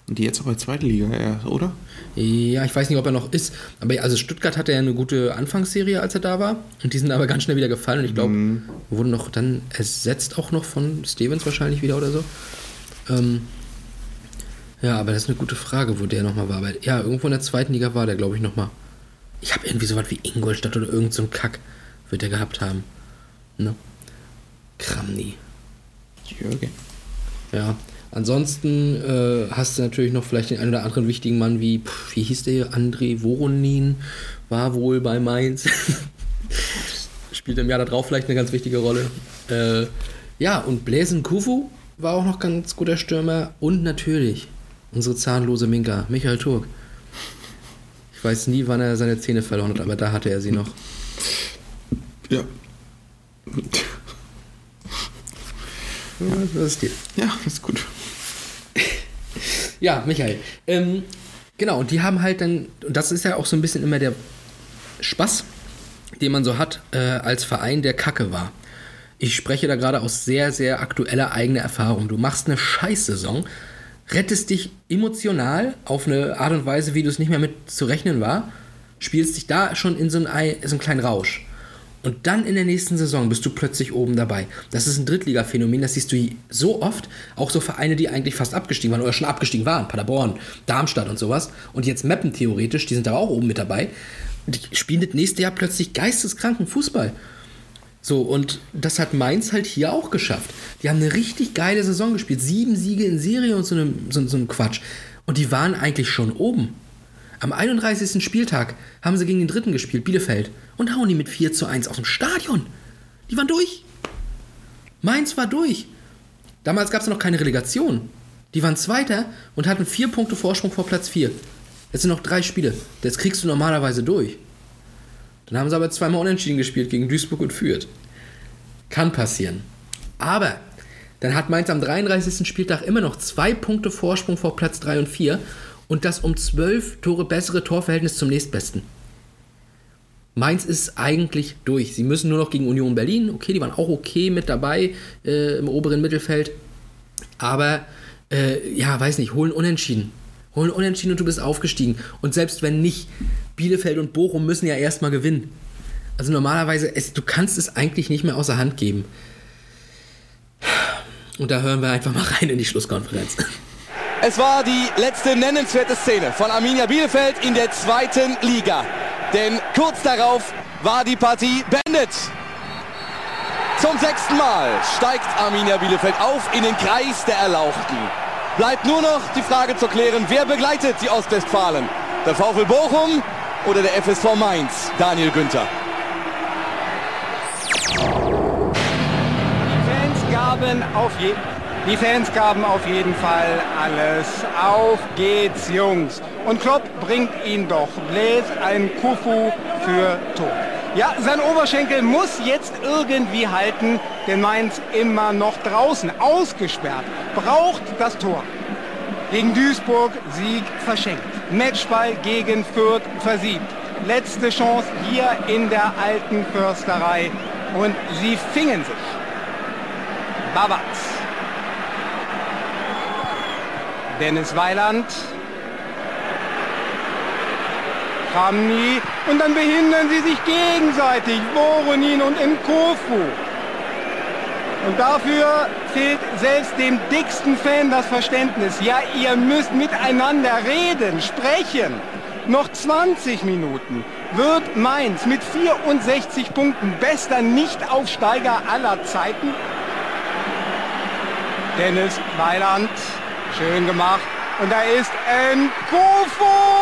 Und die jetzt aber zweite Liga, ja, oder? Ja, ich weiß nicht, ob er noch ist. Aber also Stuttgart hatte ja eine gute Anfangsserie, als er da war. Und die sind aber ganz schnell wieder gefallen. Und ich glaube, wurden noch dann ersetzt auch noch von Stevens wahrscheinlich wieder oder so. Ähm, ja, aber das ist eine gute Frage, wo der nochmal war. Aber ja, irgendwo in der zweiten Liga war der, glaube ich, nochmal. Ich habe irgendwie so was wie Ingolstadt oder irgend so ein Kack wird der gehabt haben. Ne? Kramny. Jürgen. Ja. Ansonsten äh, hast du natürlich noch vielleicht den einen oder anderen wichtigen Mann wie, pf, wie hieß der, André Voronin, war wohl bei Mainz. Spielt im Jahr darauf vielleicht eine ganz wichtige Rolle. Äh, ja, und Bläsen Kufu war auch noch ganz guter Stürmer. Und natürlich unsere zahnlose Minka, Michael Turk. Ich weiß nie, wann er seine Zähne verloren hat, aber da hatte er sie noch. Ja. Das ist die. Ja, ist gut. Ja, Michael. Ähm, genau, und die haben halt dann, und das ist ja auch so ein bisschen immer der Spaß den man so hat äh, als Verein, der Kacke war. Ich spreche da gerade aus sehr, sehr aktueller eigener Erfahrung. Du machst eine Scheißsaison, rettest dich emotional auf eine Art und Weise, wie du es nicht mehr mit zu rechnen war, spielst dich da schon in so einen, Ei- so einen kleinen Rausch. Und dann in der nächsten Saison bist du plötzlich oben dabei. Das ist ein Drittliga-Phänomen, das siehst du so oft. Auch so Vereine, die eigentlich fast abgestiegen waren oder schon abgestiegen waren. Paderborn, Darmstadt und sowas. Und jetzt Meppen theoretisch, die sind aber auch oben mit dabei. Die spielen das nächste Jahr plötzlich geisteskranken Fußball. So, und das hat Mainz halt hier auch geschafft. Die haben eine richtig geile Saison gespielt. Sieben Siege in Serie und so einem so, so einem Quatsch. Und die waren eigentlich schon oben. Am 31. Spieltag haben sie gegen den dritten gespielt, Bielefeld, und hauen die mit 4 zu 1 aus dem Stadion. Die waren durch. Mainz war durch. Damals gab es noch keine Relegation. Die waren Zweiter und hatten vier Punkte Vorsprung vor Platz 4. Jetzt sind noch drei Spiele. Das kriegst du normalerweise durch. Dann haben sie aber zweimal unentschieden gespielt gegen Duisburg und Fürth. Kann passieren. Aber dann hat Mainz am 33. Spieltag immer noch zwei Punkte Vorsprung vor Platz 3 und 4 und das um 12 Tore bessere Torverhältnis zum nächstbesten. Mainz ist eigentlich durch. Sie müssen nur noch gegen Union Berlin. Okay, die waren auch okay mit dabei äh, im oberen Mittelfeld. Aber äh, ja, weiß nicht, holen unentschieden. Holen unentschieden und du bist aufgestiegen. Und selbst wenn nicht, Bielefeld und Bochum müssen ja erstmal gewinnen. Also normalerweise, es, du kannst es eigentlich nicht mehr außer Hand geben. Und da hören wir einfach mal rein in die Schlusskonferenz. Es war die letzte nennenswerte Szene von Arminia Bielefeld in der zweiten Liga. Denn kurz darauf war die Partie beendet. Zum sechsten Mal steigt Arminia Bielefeld auf in den Kreis der Erlauchten. Bleibt nur noch die Frage zu klären, wer begleitet die Ostwestfalen? Der VfL Bochum oder der FSV Mainz? Daniel Günther. Die Fans gaben auf je die Fans gaben auf jeden Fall alles. Auf geht's, Jungs. Und Klopp bringt ihn doch. Bläst ein Kufu für Tor. Ja, sein Oberschenkel muss jetzt irgendwie halten, denn Mainz immer noch draußen, ausgesperrt, braucht das Tor. Gegen Duisburg Sieg verschenkt. Matchball gegen Fürth versiebt. Letzte Chance hier in der alten Försterei. Und sie fingen sich. Babatz. Dennis Weiland. Kramny. Und dann behindern sie sich gegenseitig. Voronin und Nkofu. Und dafür fehlt selbst dem dicksten Fan das Verständnis. Ja, ihr müsst miteinander reden, sprechen. Noch 20 Minuten wird Mainz mit 64 Punkten bester Nichtaufsteiger aller Zeiten. Dennis Weiland, schön gemacht. Und da ist Nkofu!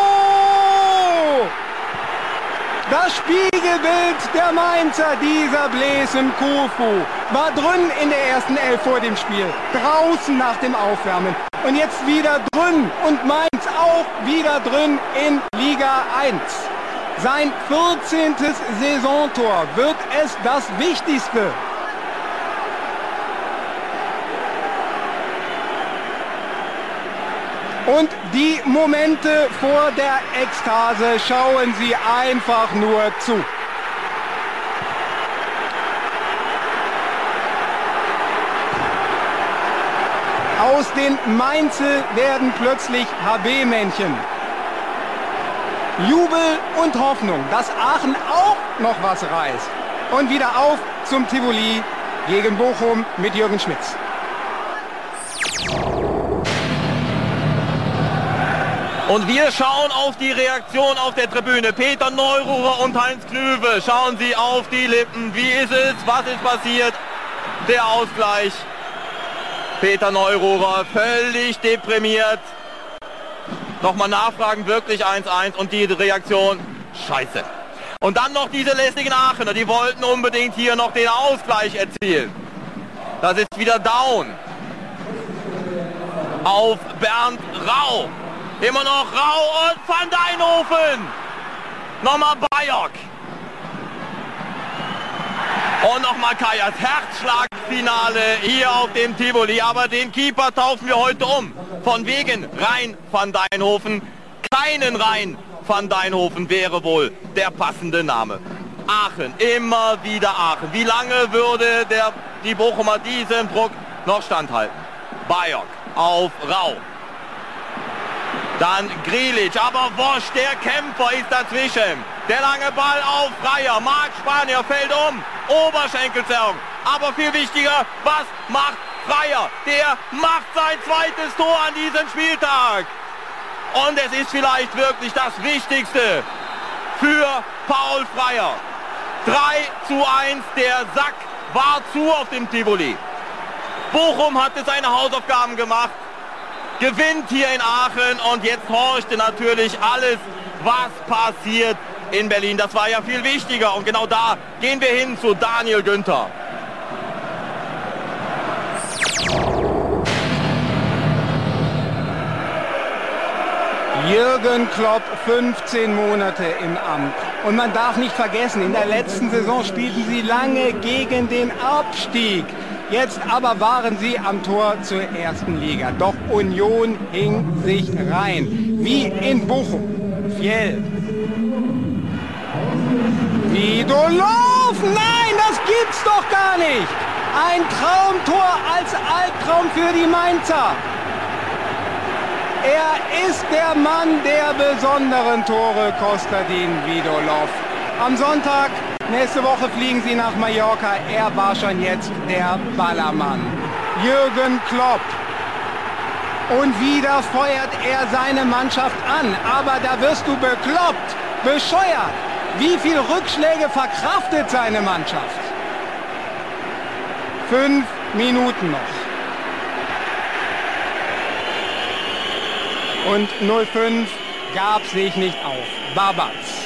Das Spiegelbild der Mainzer, dieser Bläsen Kufu, war drin in der ersten Elf vor dem Spiel, draußen nach dem Aufwärmen und jetzt wieder drin und Mainz auch wieder drin in Liga 1. Sein 14. Saisontor wird es das Wichtigste. Und die Momente vor der Ekstase schauen Sie einfach nur zu. Aus den Mainzel werden plötzlich HB-Männchen. Jubel und Hoffnung, dass Aachen auch noch was reißt. Und wieder auf zum Tivoli gegen Bochum mit Jürgen Schmitz. Und wir schauen auf die Reaktion auf der Tribüne. Peter Neururer und Heinz Klüve schauen sie auf die Lippen. Wie ist es? Was ist passiert? Der Ausgleich. Peter Neururer völlig deprimiert. Nochmal nachfragen, wirklich 1-1 und die Reaktion, scheiße. Und dann noch diese lästigen Aachener, die wollten unbedingt hier noch den Ausgleich erzielen. Das ist wieder down. Auf Bernd Rau. Immer noch Rau und Van Deinhofen. Nochmal Bayok. Und nochmal Kajas Herzschlagfinale hier auf dem Tivoli. Aber den Keeper taufen wir heute um. Von wegen Rhein van Deinhofen. Keinen Rhein van Deinhofen wäre wohl der passende Name. Aachen, immer wieder Aachen. Wie lange würde der, die Bochumer diesem Druck noch standhalten? Bayok auf Rau. Dann Grilic, aber Wosch, der Kämpfer ist dazwischen. Der lange Ball auf Freier. Marc Spanier fällt um. Oberschenkelzerrung. Aber viel wichtiger, was macht Freier? Der macht sein zweites Tor an diesem Spieltag. Und es ist vielleicht wirklich das Wichtigste für Paul Freier. 3 zu 1, der Sack war zu auf dem Tivoli. Bochum hatte seine Hausaufgaben gemacht, gewinnt hier in Aachen und jetzt horchte natürlich alles, was passiert in Berlin. Das war ja viel wichtiger und genau da gehen wir hin zu Daniel Günther. Jürgen Klopp 15 Monate im Amt. Und man darf nicht vergessen, in der letzten Saison spielten sie lange gegen den Abstieg. Jetzt aber waren sie am Tor zur ersten Liga. Doch Union hing sich rein. Wie in Bochum. Fjell. Vidolov! Nein, das gibt's doch gar nicht! Ein Traumtor als Albtraum für die Mainzer. Er ist der Mann der besonderen Tore, Kostadin Vidolov. Am Sonntag, nächste Woche fliegen sie nach Mallorca. Er war schon jetzt der Ballermann. Jürgen Klopp. Und wieder feuert er seine Mannschaft an. Aber da wirst du bekloppt, bescheuert. Wie viele Rückschläge verkraftet seine Mannschaft? Fünf Minuten noch. Und 05 gab sich nicht auf. Babatz.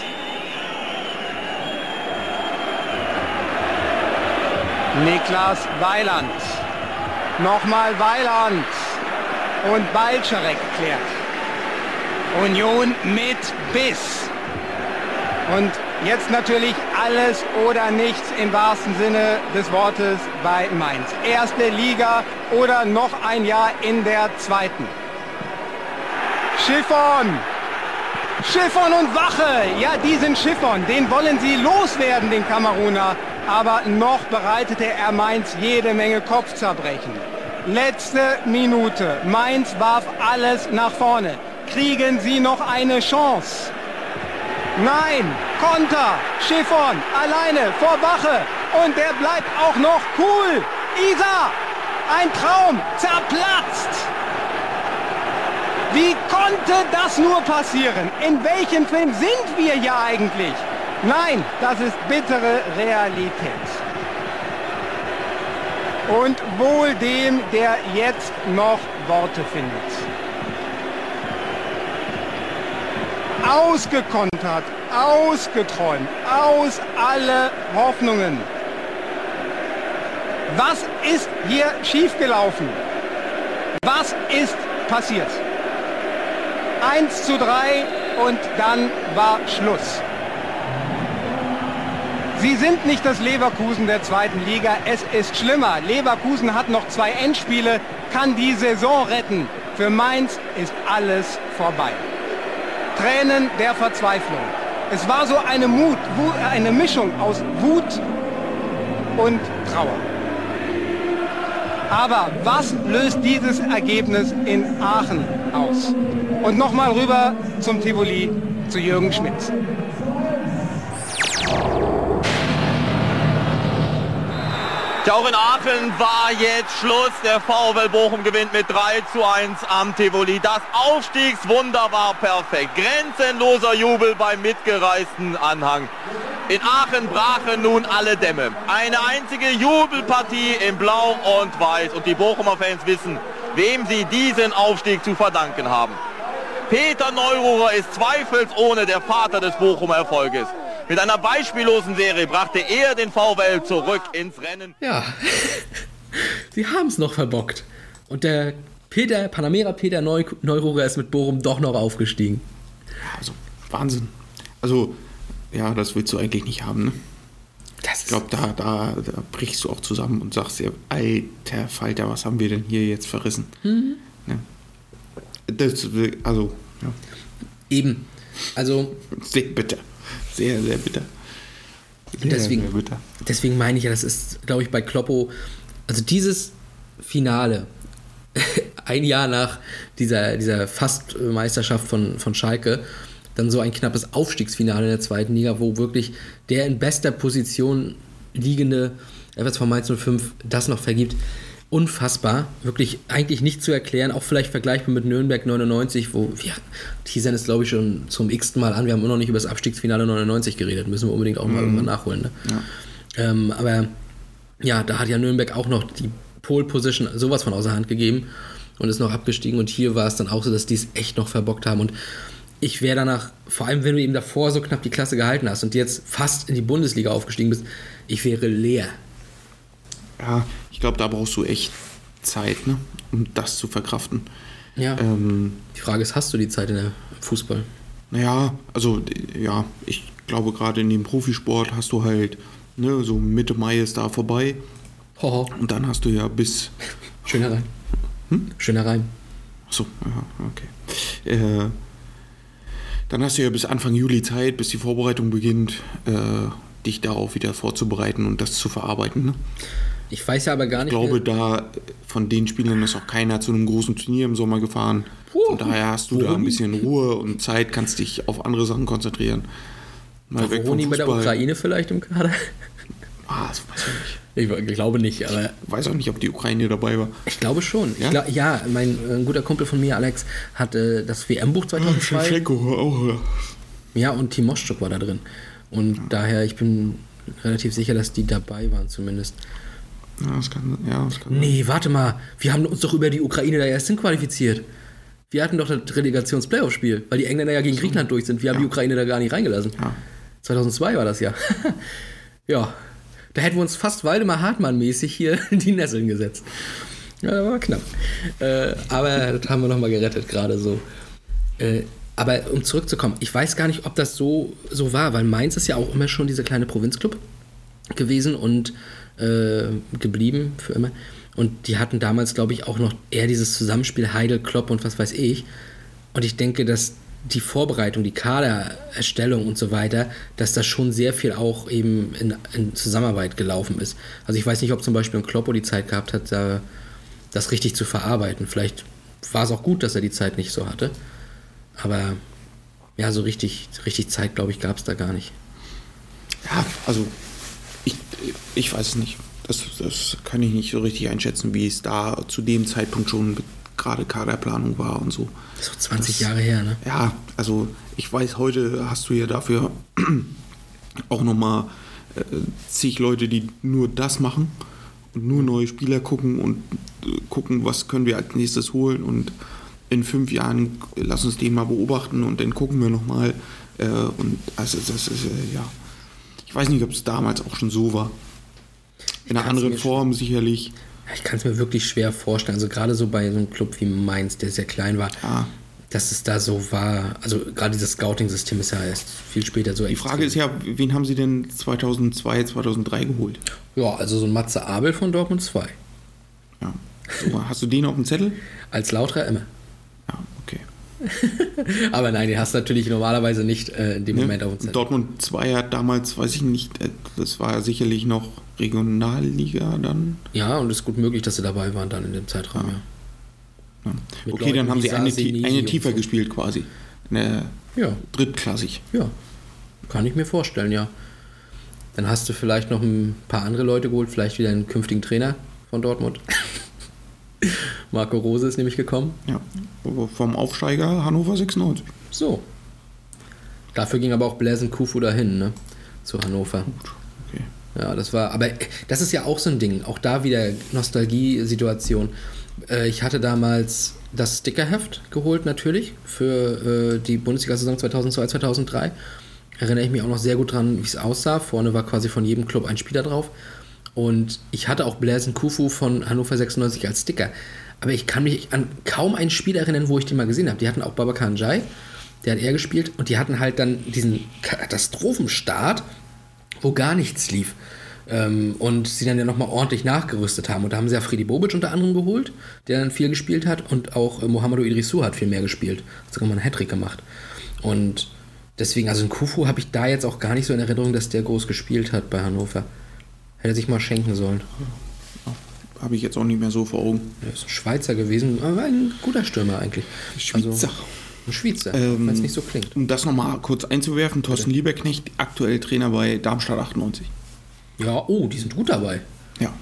Niklas Weiland. Nochmal Weiland. Und Balczarek klärt. Union mit Biss. Und jetzt natürlich alles oder nichts im wahrsten Sinne des Wortes bei Mainz. Erste Liga oder noch ein Jahr in der zweiten. Schiffern! Schiffern und Wache! Ja, diesen Schiffern, den wollen sie loswerden, den Kameruner. Aber noch bereitete er Mainz jede Menge Kopfzerbrechen. Letzte Minute. Mainz warf alles nach vorne. Kriegen sie noch eine Chance? Nein, Konter, Schiffern, alleine vor Wache. Und der bleibt auch noch cool. Isa, ein Traum, zerplatzt. Wie konnte das nur passieren? In welchem Film sind wir hier eigentlich? Nein, das ist bittere Realität. Und wohl dem, der jetzt noch Worte findet. Ausgekontert, ausgeträumt, aus alle Hoffnungen. Was ist hier schiefgelaufen? Was ist passiert? 1 zu 3 und dann war Schluss. Sie sind nicht das Leverkusen der zweiten Liga. Es ist schlimmer. Leverkusen hat noch zwei Endspiele, kann die Saison retten. Für Mainz ist alles vorbei. Tränen der Verzweiflung. Es war so eine, Mut, eine Mischung aus Wut und Trauer. Aber was löst dieses Ergebnis in Aachen aus? Und nochmal rüber zum Tivoli zu Jürgen Schmidt. Ja, auch in Aachen war jetzt Schluss. Der VfL Bochum gewinnt mit 3 zu 1 am Tivoli. Das Aufstiegswunder war perfekt. Grenzenloser Jubel beim mitgereisten Anhang. In Aachen brachen nun alle Dämme. Eine einzige Jubelpartie in Blau und Weiß. Und die Bochumer Fans wissen, wem sie diesen Aufstieg zu verdanken haben. Peter Neururer ist zweifelsohne der Vater des Bochumer Erfolges. Mit einer beispiellosen Serie brachte er den VfL zurück ins Rennen. Ja, sie haben es noch verbockt. Und der Peter, Panamera Peter Neu Neururer ist mit Bochum doch noch aufgestiegen. Also, Wahnsinn. Also, ja, das willst du eigentlich nicht haben, ne? ich glaube, da, da, da, brichst du auch zusammen und sagst dir, alter Falter, was haben wir denn hier jetzt verrissen? Mhm. Ne? Das, also, ja. Eben. Also. Sehr bitter. Sehr, sehr bitter. Deswegen, sehr bitter. deswegen meine ich ja, das ist, glaube ich, bei Kloppo, also dieses Finale, ein Jahr nach dieser, dieser Fast-Meisterschaft von, von Schalke, dann so ein knappes Aufstiegsfinale in der zweiten Liga, wo wirklich der in bester Position liegende FSV Mainz 05 das noch vergibt. Unfassbar, wirklich eigentlich nicht zu erklären, auch vielleicht vergleichbar mit Nürnberg 99, wo wir teasern es glaube ich schon zum x-ten Mal an, wir haben immer noch nicht über das Abstiegsfinale 99 geredet, müssen wir unbedingt auch mal irgendwann nachholen. Ne? Ähm, aber ja, da hat ja Nürnberg auch noch die Pole Position sowas von außer Hand gegeben und ist noch abgestiegen. Und hier war es dann auch so, dass die es echt noch verbockt haben. Und ich wäre danach, vor allem wenn du eben davor so knapp die Klasse gehalten hast und jetzt fast in die Bundesliga aufgestiegen bist, ich wäre leer. Ja, ich glaube, da brauchst du echt Zeit, ne? um das zu verkraften. Ja. Ähm, Die Frage ist, hast du die Zeit in der Fußball? naja, also ja, ich glaube gerade in dem Profisport hast du halt, ne, so Mitte Mai ist da vorbei Hoho. und dann hast du ja bis, Schöner Reim. Schöner Reim. achso, ja, okay. Äh, dann hast du ja bis Anfang Juli Zeit, bis die Vorbereitung beginnt, äh, dich darauf wieder vorzubereiten und das zu verarbeiten. Ne? Ich weiß ja aber gar Ich nicht. glaube, mehr- da von den Spielern ist auch keiner zu einem großen Turnier im Sommer gefahren. Von daher hast du da ein bisschen Ruhe und Zeit, kannst dich auf andere Sachen konzentrieren. Mal weg vom bei der. Ukraine vielleicht im Kader? Ah, das weiß ich nicht. Ich glaube nicht, aber Ich weiß auch nicht, ob die Ukraine dabei war. ich glaube schon. Ja? Ich glaub, ja, mein äh, guter Kumpel von mir, Alex, hat äh, das WM-Buch 2002. Shevchenko auch. ja. Ja, und Timoschuk war da drin. Und daher, ich bin relativ sicher, dass die dabei waren zumindest. Ja, das kann, ja, das kann Nee, warte mal. Wir haben uns doch über die Ukraine da erst hinqualifiziert. Wir hatten doch das Relegations-Playoff-Spiel, weil die Engländer ja gegen Griechenland durch sind. Wir haben die Ukraine da gar nicht reingelassen. Ja. 2002 war das ja. ja, da hätten wir uns fast Waldemar Hartmann-mäßig hier in die Nesseln gesetzt. Ja, war knapp. Äh, aber das haben wir nochmal gerettet, gerade so. Äh, aber um zurückzukommen, ich weiß gar nicht, ob das so, so war, weil Mainz ist ja auch immer schon dieser kleine Provinzclub gewesen und äh, geblieben für immer. Und die hatten damals, glaube ich, auch noch eher dieses Zusammenspiel Heidel, Klopp und was weiß ich. Und ich denke, dass die Vorbereitung, die Kadererstellung und so weiter, dass das schon sehr viel auch eben in, in Zusammenarbeit gelaufen ist. Also ich weiß nicht, ob zum Beispiel ein Kloppo die Zeit gehabt hat, da, das richtig zu verarbeiten. Vielleicht war es auch gut, dass er die Zeit nicht so hatte. Aber ja, so richtig, richtig Zeit, glaube ich, gab es da gar nicht. Ja, also ich, ich weiß es nicht. Das, das kann ich nicht so richtig einschätzen, wie es da zu dem Zeitpunkt schon gerade Kaderplanung war und so. So 20 Das- Jahre her, ne? Ja, also ich weiß, heute hast du ja dafür auch nochmal äh, zig Leute, die nur das machen und nur neue Spieler gucken und äh, gucken, was können wir als nächstes holen und in fünf Jahren lass uns den mal beobachten und dann gucken wir nochmal. Äh, und also das ist äh, ja. Ich weiß nicht, ob es damals auch schon so war. In einer anderen Form sicherlich. Ich kann es mir wirklich schwer vorstellen. Also gerade so bei so einem Club wie Mainz, der sehr klein war, Ja. dass es da so war. Also gerade dieses Scouting-System ist ja erst viel später so Die Frage ist ja, wen haben sie denn 2002, 2003 geholt? Ja, also so ein Matze Abel von Dortmund 2. Ja. So, hast du den auf dem Zettel? Als Lauterer immer. Ja, okay. Aber nein, den hast du natürlich normalerweise nicht äh, in dem Ne? Moment auf dem Zettel. Dortmund 2 hat damals, weiß ich nicht, äh, das war sicherlich noch Regionalliga dann. Ja, und es ist gut möglich, dass sie dabei waren dann in dem Zeitraum, ja. Ja. Mit Okay, Leuten dann haben sie eine, eine tiefer so. gespielt quasi. Eine Ja, drittklassig. ja. Kann ich mir vorstellen, ja. Dann hast du vielleicht noch ein paar andere Leute geholt, vielleicht wieder einen künftigen Trainer von Dortmund. Marco Rose ist nämlich gekommen. Ja. Vom Aufsteiger Hannover 96. So. Dafür ging aber auch Blaisen Kufu dahin, ne? Zu Hannover. Okay. Ja, das war, aber das ist ja auch so ein Ding. Auch da wieder Nostalgie-Situation. Äh, Ich hatte damals das Stickerheft geholt, natürlich, für äh, die Bundesliga-Saison 2002, 2003. Erinnere ich mich auch noch sehr gut dran, wie es aussah. Vorne war quasi von jedem Club ein Spieler drauf. Und ich hatte auch Blaisen Kufu von Hannover 96 als Sticker. Aber ich kann mich an kaum ein Spiel erinnern, wo ich den mal gesehen habe. Die hatten auch Babacar Njai, der hat er gespielt. Und die hatten halt dann diesen Katastrophenstart, wo gar nichts lief. Ähm, und sie dann ja nochmal ordentlich nachgerüstet haben. Und da haben sie ja Freddy Bobic unter anderem geholt, der dann viel gespielt hat. Und auch äh, Mohamedou Idrissou hat viel mehr gespielt. Hat sogar mal einen Hattrick gemacht. Und Deswegen, also ein Kufu habe ich da jetzt auch gar nicht so in Erinnerung, dass der groß gespielt hat bei Hannover. Hätte er sich mal schenken sollen. Habe ich jetzt auch nicht mehr so vor Augen. Er ist ein Schweizer gewesen, aber ein guter Stürmer eigentlich. Schweizer. Also, ein Schweizer, Ähm, wenn es nicht so klingt. Um das nochmal kurz einzuwerfen, Thorsten Lieberknecht, aktuell Trainer bei Darmstadt 98. Ja, oh, die sind gut dabei. Ja.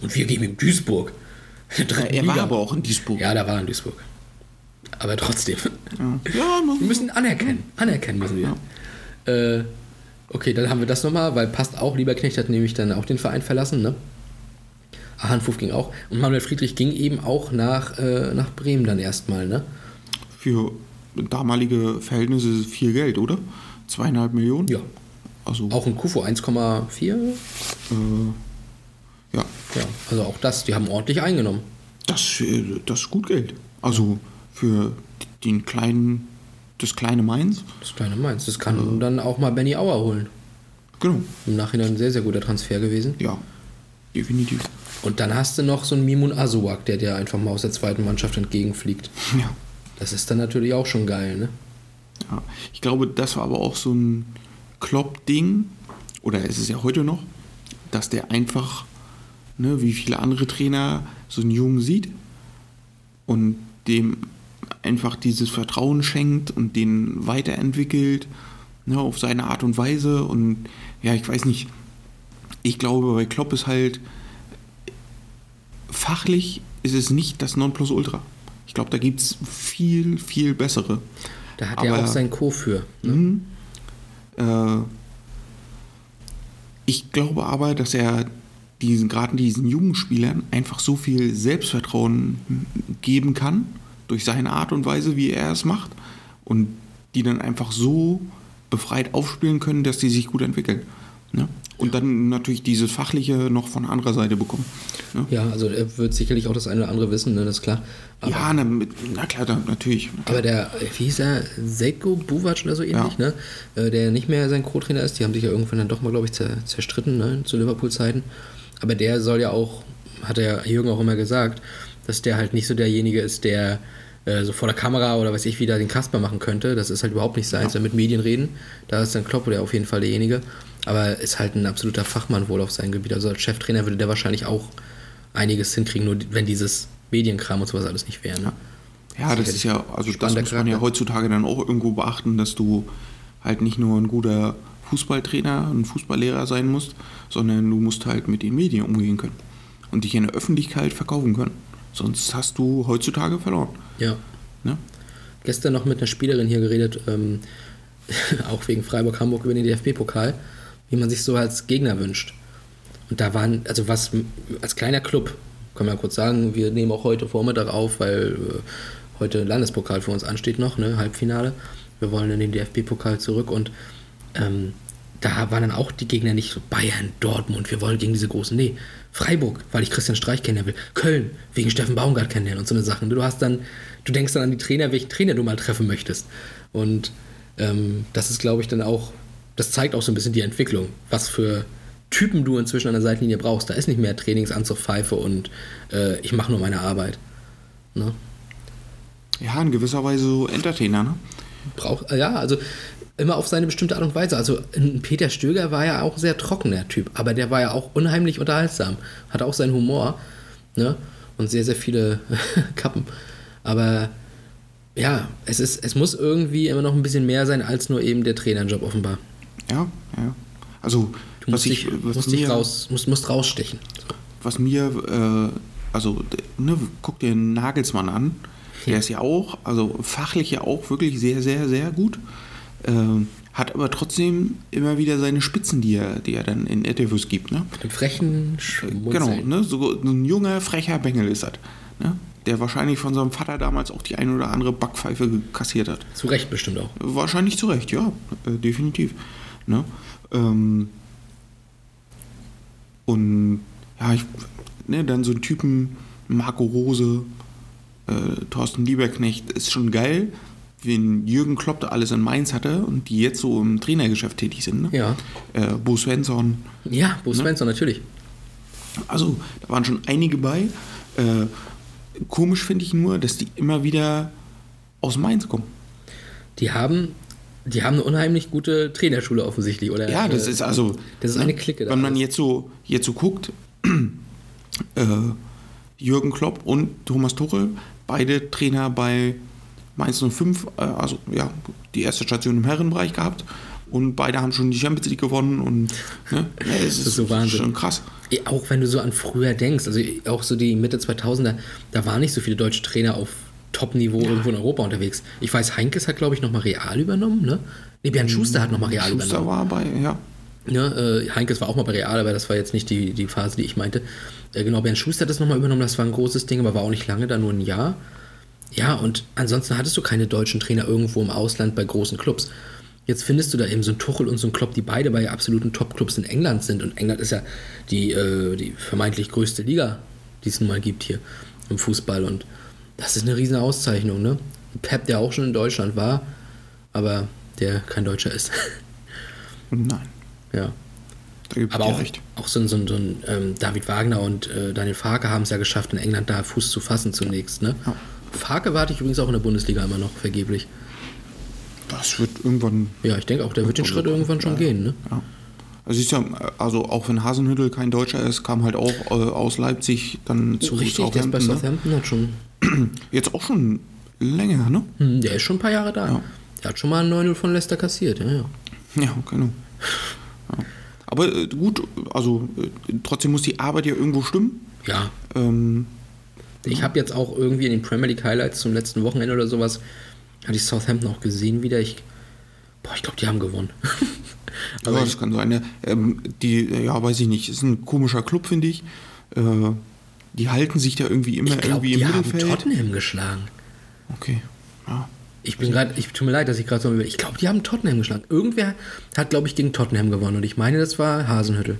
Und wir gegen Duisburg. Dritten Er war aber auch in Duisburg. Ja, da war er in Duisburg. Aber trotzdem. Ja, ne? Wir müssen anerkennen. Anerkennen müssen wir. Äh, okay, dann haben wir das nochmal, weil passt auch. Lieberknecht hat nämlich dann auch den Verein verlassen, ne? Hanfuf ging auch. Und Manuel Friedrich ging eben auch nach, äh, nach Bremen dann erstmal, ne? Für damalige Verhältnisse viel Geld, oder? Zweieinhalb Millionen? Ja. Also, Auch ein Kufo 1,4. ja, Ja, also auch das. Die haben ordentlich eingenommen. das, äh, das ist gut Geld. Also für den kleinen, das kleine Mainz. Das kleine Mainz. Das kann dann auch mal Benny Auer holen. Genau. Im Nachhinein ein sehr, sehr guter Transfer gewesen. Ja, definitiv. Und dann hast du noch so einen Mimun Asuak, der dir einfach mal aus der zweiten Mannschaft entgegenfliegt. Ja. Das ist dann natürlich auch schon geil, ne? ja. Ich glaube, das war aber auch so ein Klopp-Ding, oder ist es ja heute noch, dass der einfach, ne, wie viele andere Trainer, so einen Jungen sieht und dem einfach dieses Vertrauen schenkt und den weiterentwickelt, ne, auf seine Art und Weise. Und ja, ich weiß nicht, ich glaube, bei Klopp ist halt fachlich ist es nicht das Nonplusultra. Ich glaube, da gibt es viel, viel bessere. Da hat er Aber- auch sein Co. für. Ne? Äh, ich glaube aber, dass er diesen, gerade diesen jungen Spielern einfach so viel Selbstvertrauen geben kann, durch seine Art und Weise, wie er es macht, und die dann einfach so befreit aufspielen können, dass die sich gut entwickeln. Ne? Und dann natürlich dieses Fachliche noch von anderer Seite bekommen. Ne? Ja, also er wird sicherlich auch das eine oder andere wissen, ne, das ist klar. Aber, Ja, na, na klar, da, natürlich. aber der, wie hieß er, Seiko Buvac oder so ähnlich, Ja. ne? Äh, Der nicht mehr sein Co-Trainer ist, die haben sich ja irgendwann dann doch mal, glaube ich, zer, zerstritten, ne? Zu Liverpool-Zeiten. Aber der soll ja auch, hat der Jürgen auch immer gesagt, dass der halt nicht so derjenige ist, der äh, so vor der Kamera oder weiß ich wieder den Kasper machen könnte. Das ist halt überhaupt nicht sein, ja. mit Medien reden. Da ist dann Klopp der auf jeden Fall derjenige. Aber ist halt ein absoluter Fachmann wohl auf seinem Gebiet. Also als Cheftrainer würde der wahrscheinlich auch einiges hinkriegen, nur wenn dieses Medienkram und sowas alles nicht wäre. Ne? Ja, das ist ja, also das muss man ja heutzutage dann auch irgendwo beachten, dass du halt nicht nur ein guter Fußballtrainer, ein Fußballlehrer sein musst, sondern du musst halt mit den Medien umgehen können und dich in der Öffentlichkeit verkaufen können. Sonst hast du heutzutage verloren. Ja. Ne? Gestern noch mit einer Spielerin hier geredet, ähm, auch wegen Freiburg-Hamburg über den DFB-Pokal, wie man sich so als Gegner wünscht. Und da waren, also was als kleiner Club, kann man ja kurz sagen, wir nehmen auch heute Vormittag auf, weil äh, heute Landespokal für uns ansteht noch, ne, Halbfinale. Wir wollen in den DFB-Pokal zurück und ähm, da waren dann auch die Gegner nicht so Bayern, Dortmund, wir wollen gegen diese großen. Nee, Freiburg, weil ich Christian Streich kennenlernen will. Köln, wegen Steffen Baumgart kennenlernen und so eine Sachen. Du hast dann, du denkst dann an die Trainer, welchen Trainer du mal treffen möchtest. Und ähm, das ist, glaube ich, dann auch, das zeigt auch so ein bisschen die Entwicklung, was für Typen du inzwischen an der Seitenlinie brauchst. Da ist nicht mehr Trainingsanzug, Pfeife und äh, ich mache nur meine Arbeit. Ne? Ja, in gewisser Weise so Entertainer, ne? Brauch, äh, ja, also immer auf seine bestimmte Art und Weise. Also ein Peter Stöger war ja auch sehr trockener Typ, aber der war ja auch unheimlich unterhaltsam, hatte auch seinen Humor ne? und sehr, sehr viele Kappen. Aber ja, es, ist, es muss irgendwie immer noch ein bisschen mehr sein als nur eben der Trainerjob offenbar. Ja, ja. Also, Du musst, dich, was musst, mir- raus, musst, musst rausstechen. was mir, äh, also, ne, guck dir Nagelsmann an. Der ist ja auch, also fachlich ja auch wirklich sehr, sehr, sehr gut. Ähm, hat aber trotzdem immer wieder seine Spitzen, die er, die er dann in Interviews gibt. Ne? Im frechen Genau, Schmunzeln. ne? so, so ein junger, frecher Bengel ist das. Ne? Der wahrscheinlich von seinem Vater damals auch die ein oder andere Backpfeife kassiert hat. Zu Recht bestimmt auch. Wahrscheinlich zu Recht, ja, äh, definitiv. Ne? Ähm, und ja, ich, ne, dann so ein Typen, Marco Rose, äh, Thorsten Lieberknecht, ist schon geil, wen Jürgen Klopp da alles in Mainz hatte und die jetzt so im Trainergeschäft tätig sind. Ne? Ja. Äh, Bo Svensson, Ja, Bo Svensson, natürlich. also da waren schon einige bei. Äh, komisch finde ich nur, dass die immer wieder aus Mainz kommen. Die haben Die haben eine unheimlich gute Trainerschule offensichtlich, oder? Ja, das ist also. Das ist eine Clique. Wenn man jetzt so, jetzt so guckt, äh, Jürgen Klopp und Thomas Tuchel, beide Trainer bei Mainz 05, äh, also ja, die erste Station im Herrenbereich gehabt und beide haben schon die Champions League gewonnen und ne, ja, es ist, ist so Wahnsinn. schon krass. Auch wenn du so an früher denkst, also auch so die Mitte 2000er, da waren nicht so viele deutsche Trainer auf Top-Niveau irgendwo in Europa unterwegs. Ich weiß, Heinkes hat, glaube ich, nochmal Real übernommen, ne? Ne, Bernd Schuster hat nochmal Real Schuster übernommen. war bei, ja. Ne, äh, Heinkes war auch mal bei Real, aber das war jetzt nicht die, die Phase, die ich meinte. Äh, genau, Bernd Schuster hat das nochmal übernommen, das war ein großes Ding, aber war auch nicht lange, da nur ein Jahr. Ja, und ansonsten hattest du keine deutschen Trainer irgendwo im Ausland bei großen Clubs. Jetzt findest du da eben so einen Tuchel und so einen Klopp, die beide bei absoluten Top-Clubs in England sind. Und England ist ja die, äh, die vermeintlich größte Liga, die es nun mal gibt hier im Fußball. Und das ist eine riesen Auszeichnung, ne? Pep, der auch schon in Deutschland war, aber der kein Deutscher ist. Nein, ja. Aber auch, recht. auch so ein, so ein, so ein ähm, David Wagner und äh, Daniel Farke haben es ja geschafft, in England da Fuß zu fassen zunächst. Ne? Ja. Farke warte ich übrigens auch in der Bundesliga immer noch vergeblich. Das wird irgendwann Ja, ich denke auch, der wird den Schritt irgendwann schon gehen. Ne? Ja. Also, siehst ja, also auch wenn Hasenhüttel kein Deutscher ist, kam halt auch äh, aus Leipzig dann zu Richtig, der ist bei Southampton. Ne? Southampton hat schon. Jetzt auch schon länger, ne? Hm, der ist schon ein paar Jahre da. Ja. Der hat schon mal ein 9-0 von Leicester kassiert. Ja, ja. Ja, genau. Ja. Aber äh, gut, also äh, trotzdem muss die Arbeit ja irgendwo stimmen. ja Ähm, Ich habe jetzt auch irgendwie in den Premier League Highlights zum letzten Wochenende oder sowas, hatte ich Southampton auch gesehen wieder. Ich, boah, ich glaube, die haben gewonnen. aber das kann sein. Ja. Ähm, die, ja, weiß ich nicht, ist ein komischer Club, finde ich. Äh, die halten sich da irgendwie immer ich glaube, irgendwie die im haben Mittelfeld. Tottenham geschlagen. Okay. Ja. Ich bin gerade, ich tut mir leid, dass ich gerade so über. Ich glaube, die haben Tottenham geschlagen. Irgendwer hat, glaube ich, gegen Tottenham gewonnen und ich meine, das war Hasenhüttel.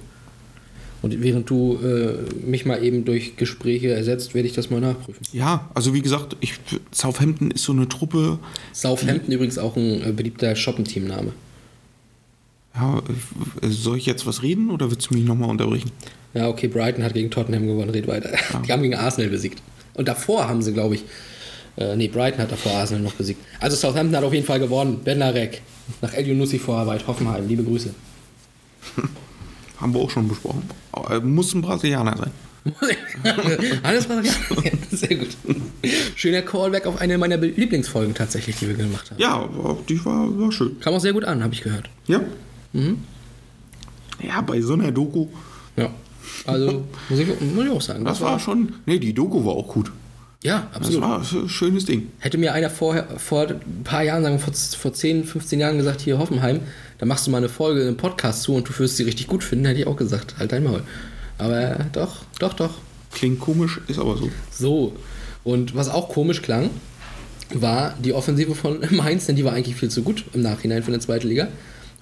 Und während du äh, mich mal eben durch Gespräche ersetzt, werde ich das mal nachprüfen. ja, also wie gesagt, ich, Southampton ist so eine Truppe. Southampton übrigens auch ein äh, beliebter Shoppenteamname. Ja, soll ich jetzt was reden oder willst du mich nochmal unterbrechen? Ja, okay, Brighton hat gegen Tottenham gewonnen, red weiter. Die haben gegen Arsenal besiegt. Und davor haben sie, glaube ich, äh, nee, Brighton hat davor Arsenal noch besiegt. Also Southampton hat auf jeden Fall gewonnen. Benarek. Nach El Yunussi Vorarbeit, Hoffenheim, liebe Grüße. Haben wir auch schon besprochen. Äh, muss ein Brasilianer sein. Alles ja, sehr gut. Schöner Callback auf eine meiner Lieblingsfolgen tatsächlich, die wir gemacht haben. Ja, die war, war schön. Kam auch sehr gut an, habe ich gehört. Ja. Mhm. Ja, bei so einer Doku, Ja. Also, muss ich, muss ich auch sagen. das war schon. Nee, die Doku war auch gut. Ja, Das absolut. war ein schönes Ding. Hätte mir einer vorher, vor ein paar Jahren, sagen wir vor, vor 10, 15 Jahren gesagt, hier Hoffenheim, da machst du mal eine Folge, einen Podcast zu und du wirst sie richtig gut finden, hätte ich auch gesagt, halt dein Maul. Aber doch, doch, doch. Klingt komisch, ist aber so. So. Und was auch komisch klang, war die Offensive von Mainz, denn die war eigentlich viel zu gut im Nachhinein für eine zweite Liga,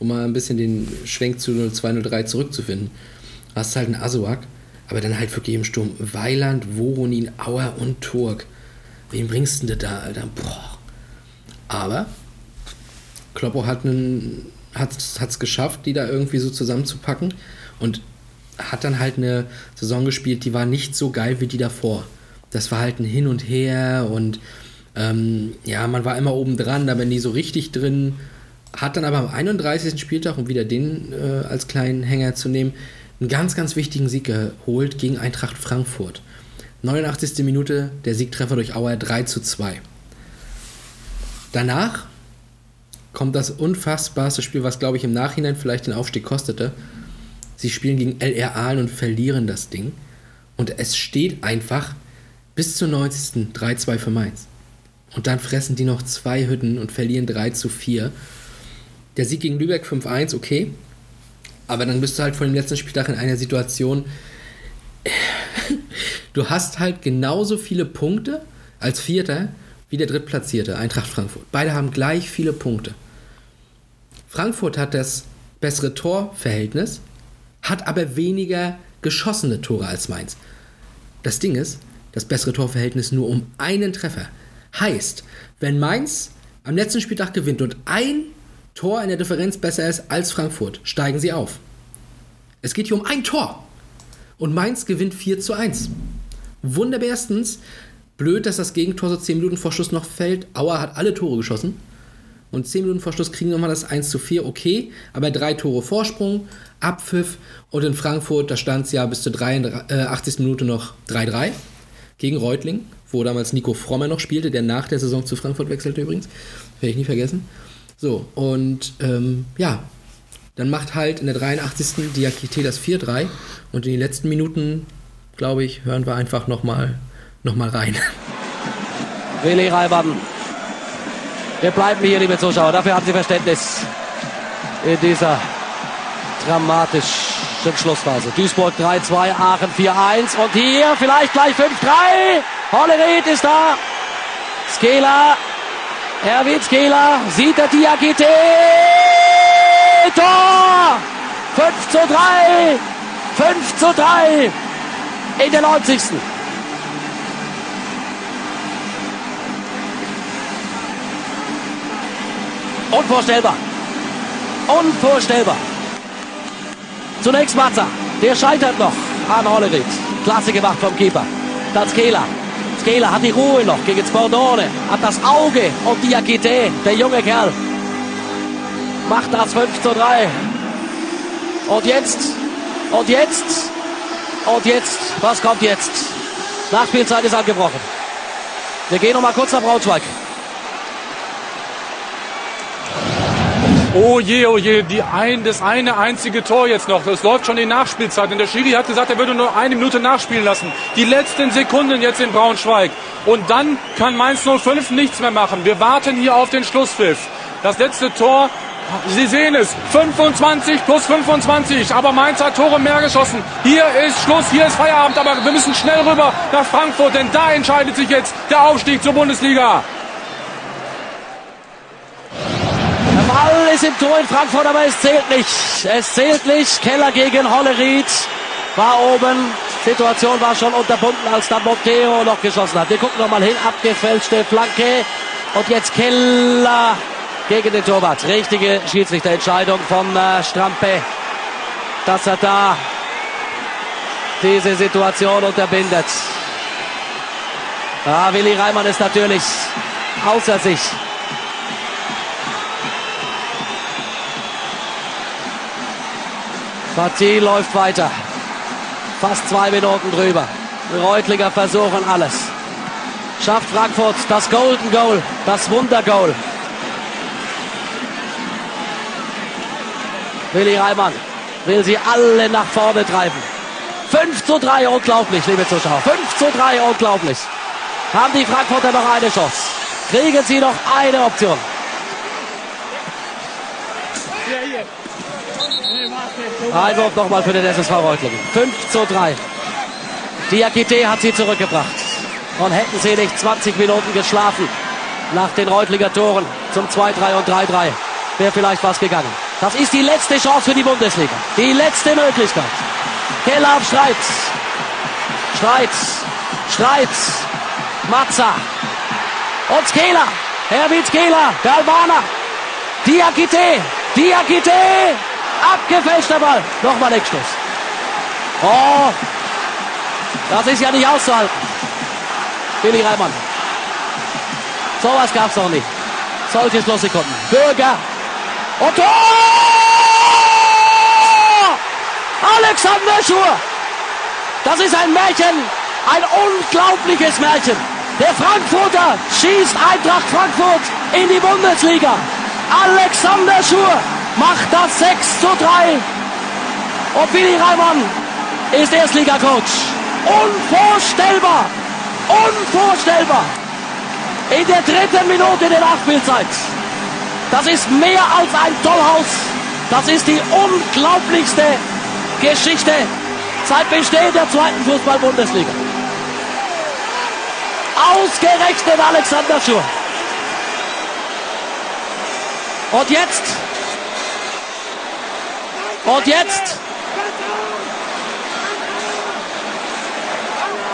um mal ein bisschen den Schwenk zu 0-2-0-3 zurückzufinden. Hast halt einen Asuak, aber dann halt wirklich im Sturm Weiland, Voronin, Auer und Turk. Wen bringst du denn da, Alter? Boah. Aber Kloppo hat es geschafft, die da irgendwie so zusammenzupacken und hat dann halt eine Saison gespielt, die war nicht so geil wie die davor. Das war halt ein Hin und Her und ähm, ja, man war immer oben dran, aber nie so richtig drin. Hat dann aber am 31. Spieltag, um wieder den äh, als kleinen Hänger zu nehmen, einen ganz, ganz wichtigen Sieg geholt gegen Eintracht Frankfurt. 89. Minute, der Siegtreffer durch Auer 3 zu 2. Danach kommt das unfassbarste Spiel, was glaube ich im Nachhinein vielleicht den Aufstieg kostete. Sie spielen gegen LR Aalen und verlieren das Ding. Und es steht einfach bis zur 90. 3-2 für Mainz. Und dann fressen die noch zwei Hütten und verlieren 3 zu 4. Der Sieg gegen Lübeck 5-1, okay. Aber dann bist du halt vor dem letzten Spieltag in einer Situation, du hast halt genauso viele Punkte als Vierter wie der Drittplatzierte, Eintracht Frankfurt. Beide haben gleich viele Punkte. Frankfurt hat das bessere Torverhältnis, hat aber weniger geschossene Tore als Mainz. Das Ding ist, das bessere Torverhältnis nur um einen Treffer. Heißt, wenn Mainz am letzten Spieltag gewinnt und ein Tor in der Differenz besser ist als Frankfurt, steigen sie auf. Es geht hier um ein Tor. Und Mainz gewinnt 4 zu 1. Wunderbärstens. Blöd, dass das Gegentor so 10 Minuten vor Schluss noch fällt. Auer hat alle Tore geschossen. Und 10 Minuten vor Schluss kriegen nochmal das 1 zu 4, okay. Aber drei Tore Vorsprung, Abpfiff. Und in Frankfurt, da stand es ja bis zur 83. Minute noch 3-3 gegen Reutling, wo damals Nico Frommer noch spielte, der nach der Saison zu Frankfurt wechselte übrigens. Werde ich nie vergessen. So, und ähm, ja, dann macht halt in der 83. Diakite das 4-3 und in den letzten Minuten, glaube ich, hören wir einfach nochmal noch mal rein. Willi Reimann. Wir bleiben hier, liebe Zuschauer. Dafür haben Sie Verständnis in dieser dramatischen Schlussphase. Duisburg 3-2, Aachen 4-1 und hier vielleicht gleich 5-3. Hollerith ist da. Skela. Erwin Skela sieht der Diakite. Tor! 5 zu 3. 5 zu 3 in der 90. Unvorstellbar. Unvorstellbar. Zunächst Matza. Der scheitert noch an Hollerith. Klasse gemacht vom Keeper. Dann Skela. Skela hat die Ruhe noch gegen Spordone. Hat das Auge und Diakite. Der junge Kerl. Macht das 5 zu 3. Und jetzt. Und jetzt. Und jetzt. Was kommt jetzt? Nachspielzeit ist angebrochen. Wir gehen noch mal kurz nach Braunschweig. Oh je, oh je, die ein, das eine einzige Tor jetzt noch. Das läuft schon in Nachspielzeit. Und der Schiri hat gesagt, er würde nur eine Minute nachspielen lassen. Die letzten Sekunden jetzt in Braunschweig. Und dann kann Mainz 05 nichts mehr machen. Wir warten hier auf den Schlusspfiff. Das letzte Tor, Sie sehen es, 25 plus 25. Aber Mainz hat Tore mehr geschossen. Hier ist Schluss, hier ist Feierabend. Aber wir müssen schnell rüber nach Frankfurt, denn da entscheidet sich jetzt der Aufstieg zur Bundesliga. Ist im Tor in Frankfurt, aber es zählt nicht. Es zählt nicht. Keller gegen Holleried war oben. Situation war schon unterbunden, als dann Monteo noch geschossen hat. Wir gucken noch mal hin. Abgefälschte Flanke. Und jetzt Keller gegen den Torwart. Richtige Schiedsrichterentscheidung von äh, Strampe, dass er da diese Situation unterbindet. Ah, Willi Reimann ist natürlich außer sich. Partie läuft weiter. Fast zwei Minuten drüber. Reutlinger versuchen alles. Schafft Frankfurt das Golden Goal, das Wundergoal. Willi Reimann will sie alle nach vorne treiben. 5 zu 3, unglaublich, liebe Zuschauer. 5 zu 3, unglaublich. Haben die Frankfurter noch eine Chance? Kriegen sie noch eine Option? Einwurf nochmal für den SSV Reutlingen. 5 zu 3. Diakite hat sie zurückgebracht. Und hätten sie nicht 20 Minuten geschlafen nach den Reutlinger Toren zum 2-3 und 3-3, wäre vielleicht was gegangen. Das ist die letzte Chance für die Bundesliga. Die letzte Möglichkeit. Keller auf Streitz. Streitz. Streitz. Matza. Und Skela. Herbit Skela. Galvana. Diakite. Diakite. Abgefälschter Ball. Nochmal Eckstoß. Oh, das ist ja nicht auszuhalten. Billy Reimann. Sowas gab es noch nicht. Solche Schlusssekunden. Bürger. Und Tor! Alexander Schur. Das ist ein Märchen. Ein unglaubliches Märchen. Der Frankfurter schießt Eintracht Frankfurt in die Bundesliga. Alexander Schur macht das 6 zu 3. Und Willi Reimann ist Erstliga-Coach. Unvorstellbar! Unvorstellbar! In der dritten Minute der Nachspielzeit. Das ist mehr als ein Tollhaus. Das ist die unglaublichste Geschichte seit Bestehen der zweiten Fußball-Bundesliga. Ausgerechnet Alexander Schur. Und jetzt und jetzt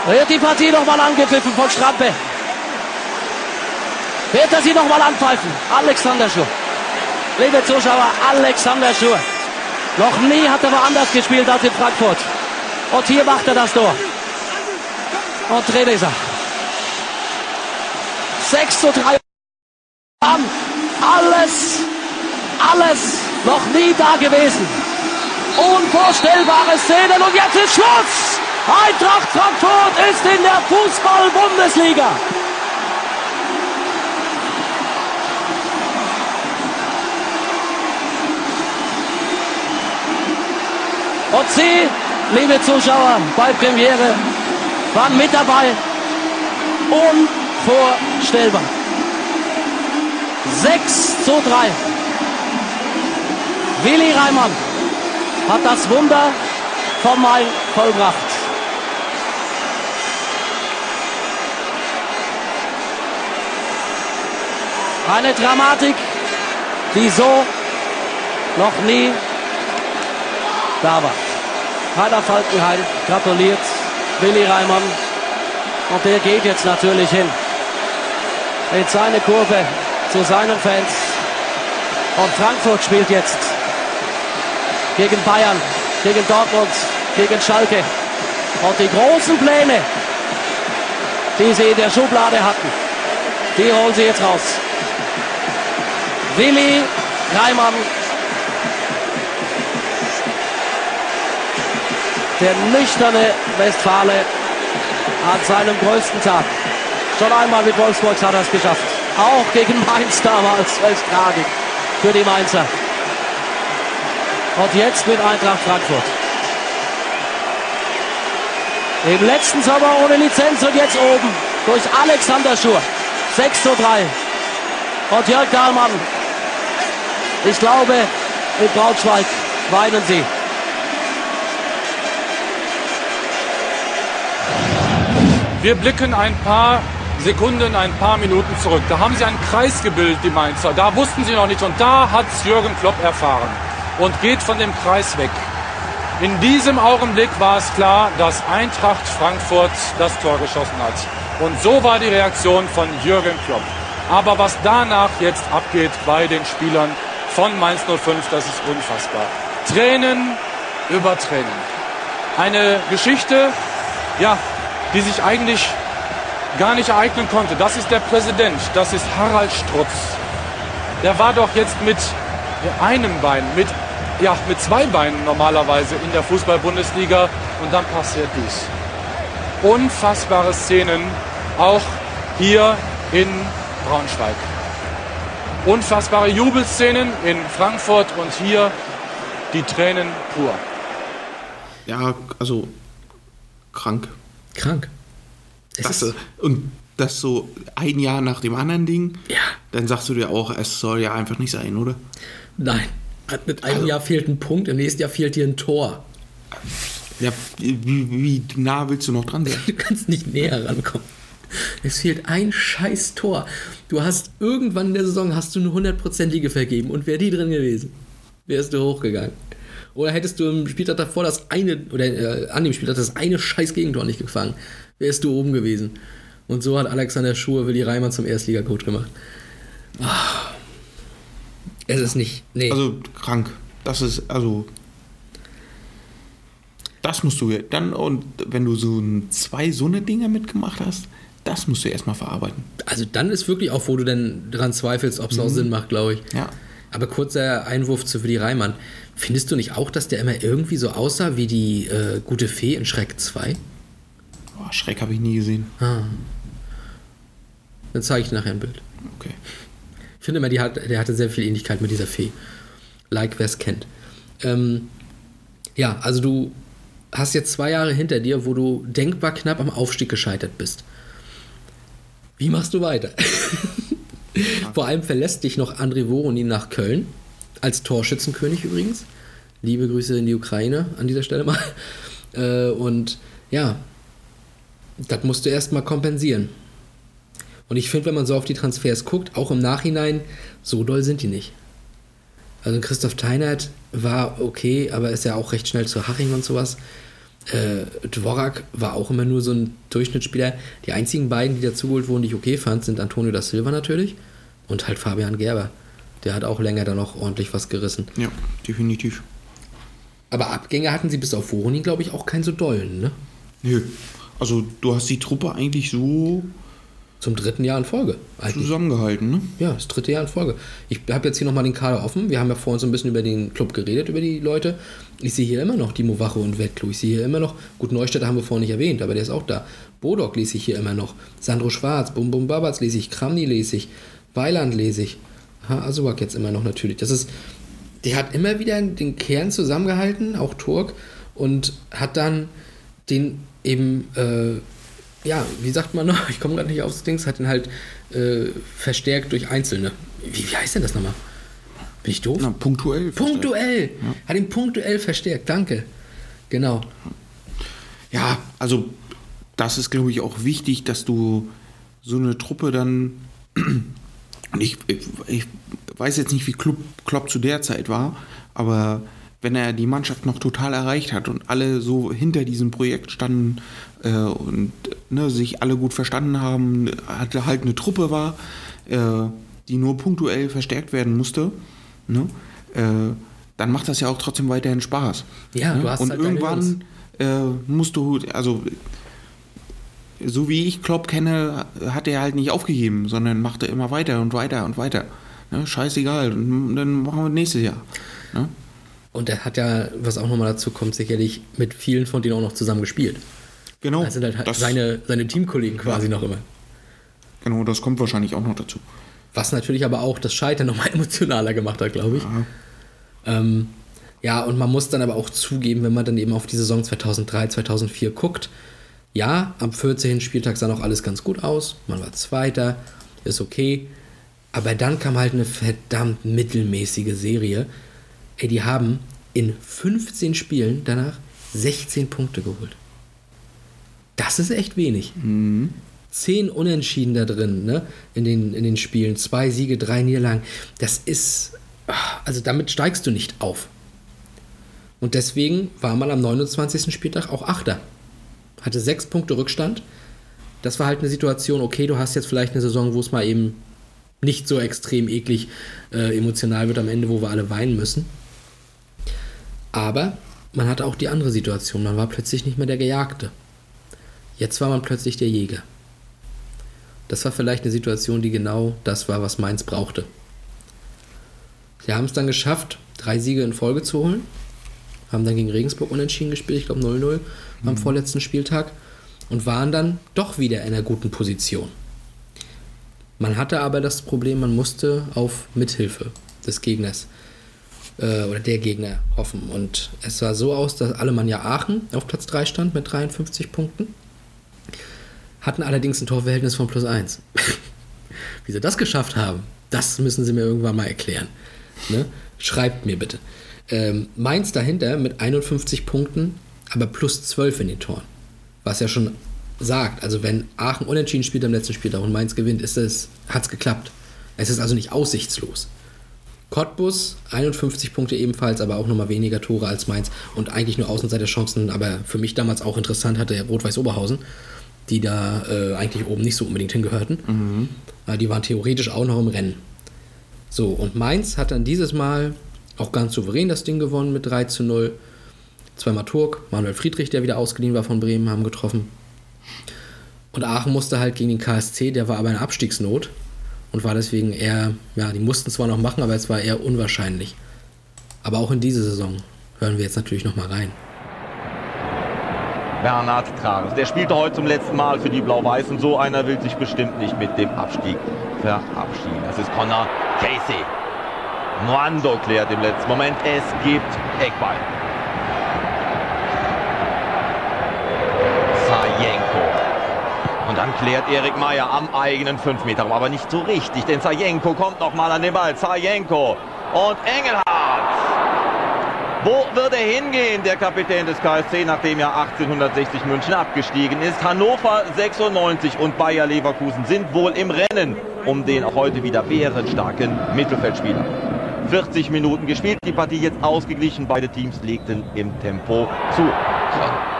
wird die Partie nochmal angepfiffen von Strampe. Wird er sie nochmal anpfeifen? Alexander Schur. Liebe Zuschauer, Alexander Schur. Noch nie hat er woanders gespielt als in Frankfurt. Und hier macht er das Tor. Und drin ist er. 6 zu 3. An. alles, alles noch nie da gewesen. Unvorstellbare Szenen und jetzt ist Schluss. Eintracht Frankfurt ist in der Fußball-Bundesliga. Und Sie, liebe Zuschauer bei Premiere, waren mit dabei. Unvorstellbar. 6 zu 3. Willi Reimann hat das Wunder vom Main vollbracht. Eine Dramatik, die so noch nie da war. Rainer Falkenhayn gratuliert Willi Reimann und der geht jetzt natürlich hin in seine Kurve zu seinen Fans. Und Frankfurt spielt jetzt gegen Bayern, gegen Dortmund, gegen Schalke. Und die großen Pläne, die sie in der Schublade hatten, die holen sie jetzt raus. Willi Reimann, der nüchterne Westfale an seinem größten Tag. Schon einmal mit Wolfsburg hat er es geschafft. Auch gegen Mainz damals als Tragik für die Mainzer. Und jetzt mit Eintracht Frankfurt. Im letzten Sommer ohne Lizenz und jetzt oben durch Alexander Schur. 6 zu 3. Und Jörg Dahlmann. Ich glaube, in Braunschweig weinen sie. Wir blicken ein paar Sekunden, ein paar Minuten zurück. Da haben sie einen Kreis gebildet, die Mainzer. Da wussten sie noch nicht. Und da hat Jürgen Klopp erfahren und geht von dem Kreis weg. In diesem Augenblick war es klar, dass Eintracht Frankfurt das Tor geschossen hat. Und so war die Reaktion von Jürgen Klopp. Aber was danach jetzt abgeht bei den Spielern von Mainz 05, das ist unfassbar. Tränen über Tränen. Eine Geschichte, ja, die sich eigentlich gar nicht ereignen konnte. Das ist der Präsident, das ist Harald Strutz. Der war doch jetzt mit einem Bein, mit, ja, mit zwei Beinen normalerweise in der Fußball-Bundesliga und dann passiert dies. Unfassbare Szenen, auch hier in Braunschweig. Unfassbare Jubelszenen in Frankfurt und hier die Tränen pur. Ja, also krank. Krank. Das, ist, und das so ein Jahr nach dem anderen Ding, ja, dann sagst du dir auch, es soll ja einfach nicht sein, oder? nein. Mit einem Jahr fehlt ein Punkt, im nächsten Jahr fehlt dir ein Tor. Ja, wie, wie nah willst du noch dran sein? Du kannst nicht näher rankommen. Es fehlt ein scheiß Tor. Du hast irgendwann in der Saison hast du eine hundertprozentige vergeben und wäre die drin gewesen, wärst du hochgegangen. Oder hättest du im Spieltag davor das eine, oder äh, an dem Spieltag das eine scheiß Gegentor nicht gefangen, wärst du oben gewesen. Und so hat Alexander Schur Willi Reimann zum Erstliga-Coach gemacht. Ah. Es ist nicht. Nee. Also krank. Das ist, also. Das musst du dann, und wenn du so ein, zwei so eine Dinger mitgemacht hast, das musst du erstmal verarbeiten. Also dann ist wirklich auch, wo du dann dran zweifelst, ob es auch Sinn macht, glaube ich. Ja. Aber kurzer Einwurf zu Willi Reimann. Findest du nicht auch, dass der immer irgendwie so aussah wie die äh, gute Fee in Schreck 2? Boah, Schreck habe ich nie gesehen. Ah. Dann zeige ich dir nachher ein Bild. Okay. Ich finde immer, die hat, der hatte sehr viel Ähnlichkeit mit dieser Fee. Like, wer es kennt. Ähm, ja, also du hast jetzt zwei Jahre hinter dir, wo du denkbar knapp am Aufstieg gescheitert bist. Wie machst du weiter? Vor allem verlässt dich noch André Voronin nach Köln, als Torschützenkönig übrigens. Liebe Grüße in die Ukraine an dieser Stelle mal. Äh, und ja, das musst du erstmal kompensieren. Und ich finde, wenn man so auf die Transfers guckt, auch im Nachhinein, so doll sind die nicht. Also Christoph Teinert war okay, aber ist ja auch recht schnell zu Haching und sowas. Äh, Dvorak war auch immer nur so ein Durchschnittsspieler. Die einzigen beiden, die dazugeholt wurden, die ich okay fand, sind Antonio da Silva natürlich und halt Fabian Gerber. Der hat auch länger dann noch ordentlich was gerissen. Ja, definitiv. Aber Abgänge hatten sie bis auf Voronin, glaube ich, auch keinen so dollen, ne? Nö. Also du hast die Truppe eigentlich so Zum dritten Jahr in Folge. Eigentlich. Zusammengehalten, ne? Ja, das dritte Jahr in Folge. Ich habe jetzt hier nochmal den Kader offen. Wir haben ja vorhin so ein bisschen über den Club geredet, über die Leute. Ich sehe hier immer noch Dimo Wache und Wettklo. Ich sehe hier immer noch, gut, Neustädter haben wir vorhin nicht erwähnt, aber der ist auch da. Bodok lese ich hier immer noch. Sandro Schwarz, Bum Bum Babatz lese ich. Kramni lese ich. Weiland lese ich. Ha, Asuak jetzt immer noch natürlich. Das ist, der hat immer wieder den Kern zusammengehalten, auch Turk, und hat dann den eben, äh, ja, wie sagt man noch, ich komme gerade nicht aufs Dings, hat den halt äh, verstärkt durch Einzelne. Wie, wie heißt denn das nochmal? Bin ich doof? Na, punktuell. Punktuell! Hat ihn punktuell verstärkt, danke. Genau. Ja, also das ist, glaube ich, auch wichtig, dass du so eine Truppe dann. Und ich, ich, ich weiß jetzt nicht, wie Klopp, Klopp zu der Zeit war, aber wenn er die Mannschaft noch total erreicht hat und alle so hinter diesem Projekt standen äh, und ne, sich alle gut verstanden haben, hatte halt eine Truppe war, äh, die nur punktuell verstärkt werden musste, ne, äh, dann macht das ja auch trotzdem weiterhin Spaß. Ja, ne? du hast Und halt irgendwann äh, musst du, also so wie ich Klopp kenne, hat er halt nicht aufgegeben, sondern machte immer weiter und weiter und weiter. Ne? Scheißegal, und dann machen wir nächstes Jahr. Ne? Und er hat ja, was auch nochmal dazu kommt, sicherlich mit vielen von denen auch noch zusammen gespielt. Genau. Das sind halt das, seine, seine Teamkollegen quasi noch immer. genau, das kommt wahrscheinlich auch noch dazu. Was natürlich aber auch das Scheitern nochmal emotionaler gemacht hat, glaube ich. Ähm, ja, und man muss dann aber auch zugeben, wenn man dann eben auf die Saison 2003, 2004 guckt, ja, am 14. Spieltag sah noch alles ganz gut aus, man war Zweiter, ist okay, aber dann kam halt eine verdammt mittelmäßige Serie. Ey, die haben in 15 Spielen danach 16 Punkte geholt. Das ist echt wenig. Zehn Unentschieden da drin, ne? In den, in den Spielen. Zwei Siege, drei Niederlagen. Das ist. ah, Also damit steigst du nicht auf. Und deswegen war man am 29. Spieltag auch Achter. Hatte sechs Punkte Rückstand. Das war halt eine Situation, okay, du hast jetzt vielleicht eine Saison, wo es mal eben nicht so extrem eklig äh, emotional wird am Ende, wo wir alle weinen müssen. Aber man hatte auch die andere Situation. Man war plötzlich nicht mehr der Gejagte. Jetzt war man plötzlich der Jäger. Das war vielleicht eine Situation, die genau das war, was Mainz brauchte. Sie haben es dann geschafft, drei Siege in Folge zu holen. Haben dann gegen Regensburg unentschieden gespielt, ich glaube 0-0 am vorletzten Spieltag. Und waren dann doch wieder in einer guten Position. Man hatte aber das Problem, man musste auf Mithilfe des Gegners äh, oder der Gegner hoffen. Und es sah so aus, dass Alemannia Aachen auf Platz 3 stand mit 53 Punkten, hatten allerdings ein Torverhältnis von plus 1. Wie sie das geschafft haben, das müssen sie mir irgendwann mal erklären. Ne? Schreibt mir bitte. Ähm, Mainz dahinter mit 51 Punkten, aber plus 12 in den Toren. Was ja schon sagt, also wenn Aachen unentschieden spielt am letzten Spieltag und Mainz gewinnt, ist es, geklappt. Es ist also nicht aussichtslos. Cottbus 51 Punkte ebenfalls, aber auch nochmal weniger Tore als Mainz und eigentlich nur Außenseiterchancen, aber für mich damals auch interessant hatte Rot-Weiß Oberhausen, die da äh, eigentlich oben nicht so unbedingt hingehörten. Äh, die waren theoretisch auch noch im Rennen. So, und Mainz hat dann dieses Mal auch ganz souverän das Ding gewonnen mit 3 zu 0. Zweimal Turk, Manuel Friedrich, der wieder ausgeliehen war von Bremen, haben getroffen. Und Aachen musste halt gegen den KSC, der war aber in Abstiegsnot und war deswegen eher, ja, die mussten zwar noch machen, aber es war eher unwahrscheinlich. Aber auch in diese Saison hören wir jetzt natürlich nochmal rein. Bernhard Trares. Der spielte heute zum letzten Mal für die Blau-Weißen. So einer will sich bestimmt nicht mit dem Abstieg verabschieden. Das ist Connor Casey. Moando klärt im letzten Moment. Es gibt Eckball. Sajenko. Und dann klärt Erik Meyer am eigenen 5 Meter, aber nicht so richtig, denn Sajenko kommt noch mal an den Ball. Sajenko und Engelhardt. Wo wird er hingehen, der Kapitän des KSC, nachdem er 1860 München abgestiegen ist? Hannover 96 und Bayer Leverkusen sind wohl im Rennen um den auch heute wieder bärenstarken Mittelfeldspieler. 40 Minuten gespielt, die Partie jetzt ausgeglichen. Beide Teams legten im Tempo zu.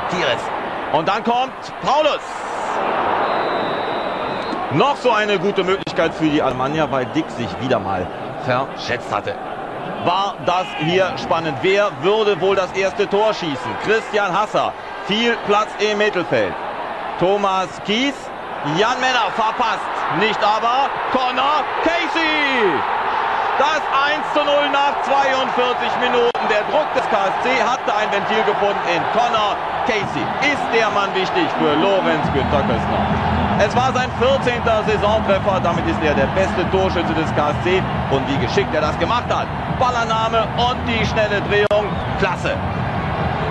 Tires. Und dann kommt Paulus. Noch so eine gute Möglichkeit für die Alemannia, weil Dick sich wieder mal verschätzt hatte. War das hier spannend? Wer würde wohl das erste Tor schießen? Christian Hasser. Viel Platz im Mittelfeld. Thomas Kies Jan Männer verpasst. Nicht aber Connor Casey. Das 1 zu 0 nach 42 Minuten. Der Druck des KSC hatte ein Ventil gefunden in Connor Casey. Ist der Mann wichtig für Lorenz Günther Köstner. Es war sein 14. Saisontreffer. Damit ist er der beste Torschütze des KSC. Und wie geschickt er das gemacht hat. Ballername und die schnelle Drehung. Klasse.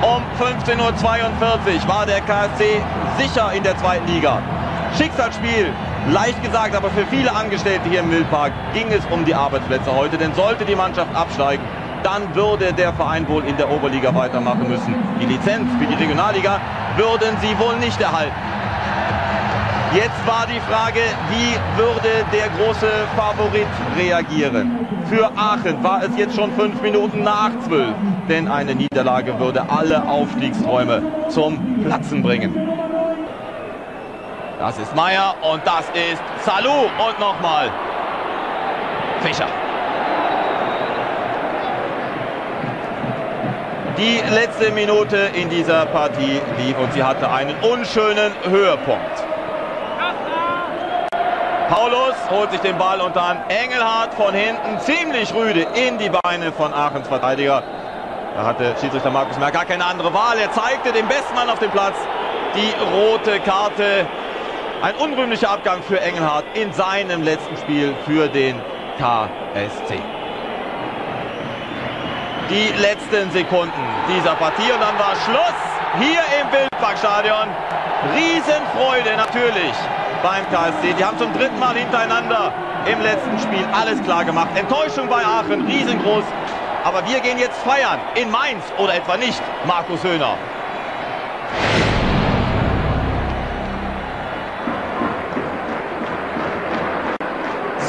Um 15.42 Uhr war der KSC sicher in der zweiten Liga. Schicksalsspiel, leicht gesagt, aber für viele Angestellte hier im Wildpark ging es um die Arbeitsplätze heute. Denn sollte die Mannschaft absteigen, dann würde der Verein wohl in der Oberliga weitermachen müssen. Die Lizenz für die Regionalliga würden sie wohl nicht erhalten. Jetzt war die Frage, wie würde der große Favorit reagieren? Für Aachen war es jetzt schon fünf Minuten nach zwölf, denn eine Niederlage würde alle Aufstiegsträume zum Platzen bringen. Das ist Meier und das ist Salou und nochmal Fischer. Die letzte Minute in dieser Partie lief und sie hatte einen unschönen Höhepunkt. Paulus holt sich den Ball und dann Engelhardt von hinten ziemlich rüde in die Beine von Aachens Verteidiger. Da hatte Schiedsrichter Markus Merck gar keine andere Wahl. Er zeigte dem besten Mann auf dem Platz die rote Karte. Ein unrühmlicher Abgang für Engelhardt in seinem letzten Spiel für den KSC. Die letzten Sekunden dieser Partie und dann war Schluss hier im Wildparkstadion. Riesenfreude natürlich beim KSC. Die haben zum dritten Mal hintereinander im letzten Spiel alles klar gemacht. Enttäuschung bei Aachen, riesengroß. Aber wir gehen jetzt feiern in Mainz oder etwa nicht, Markus Höhner.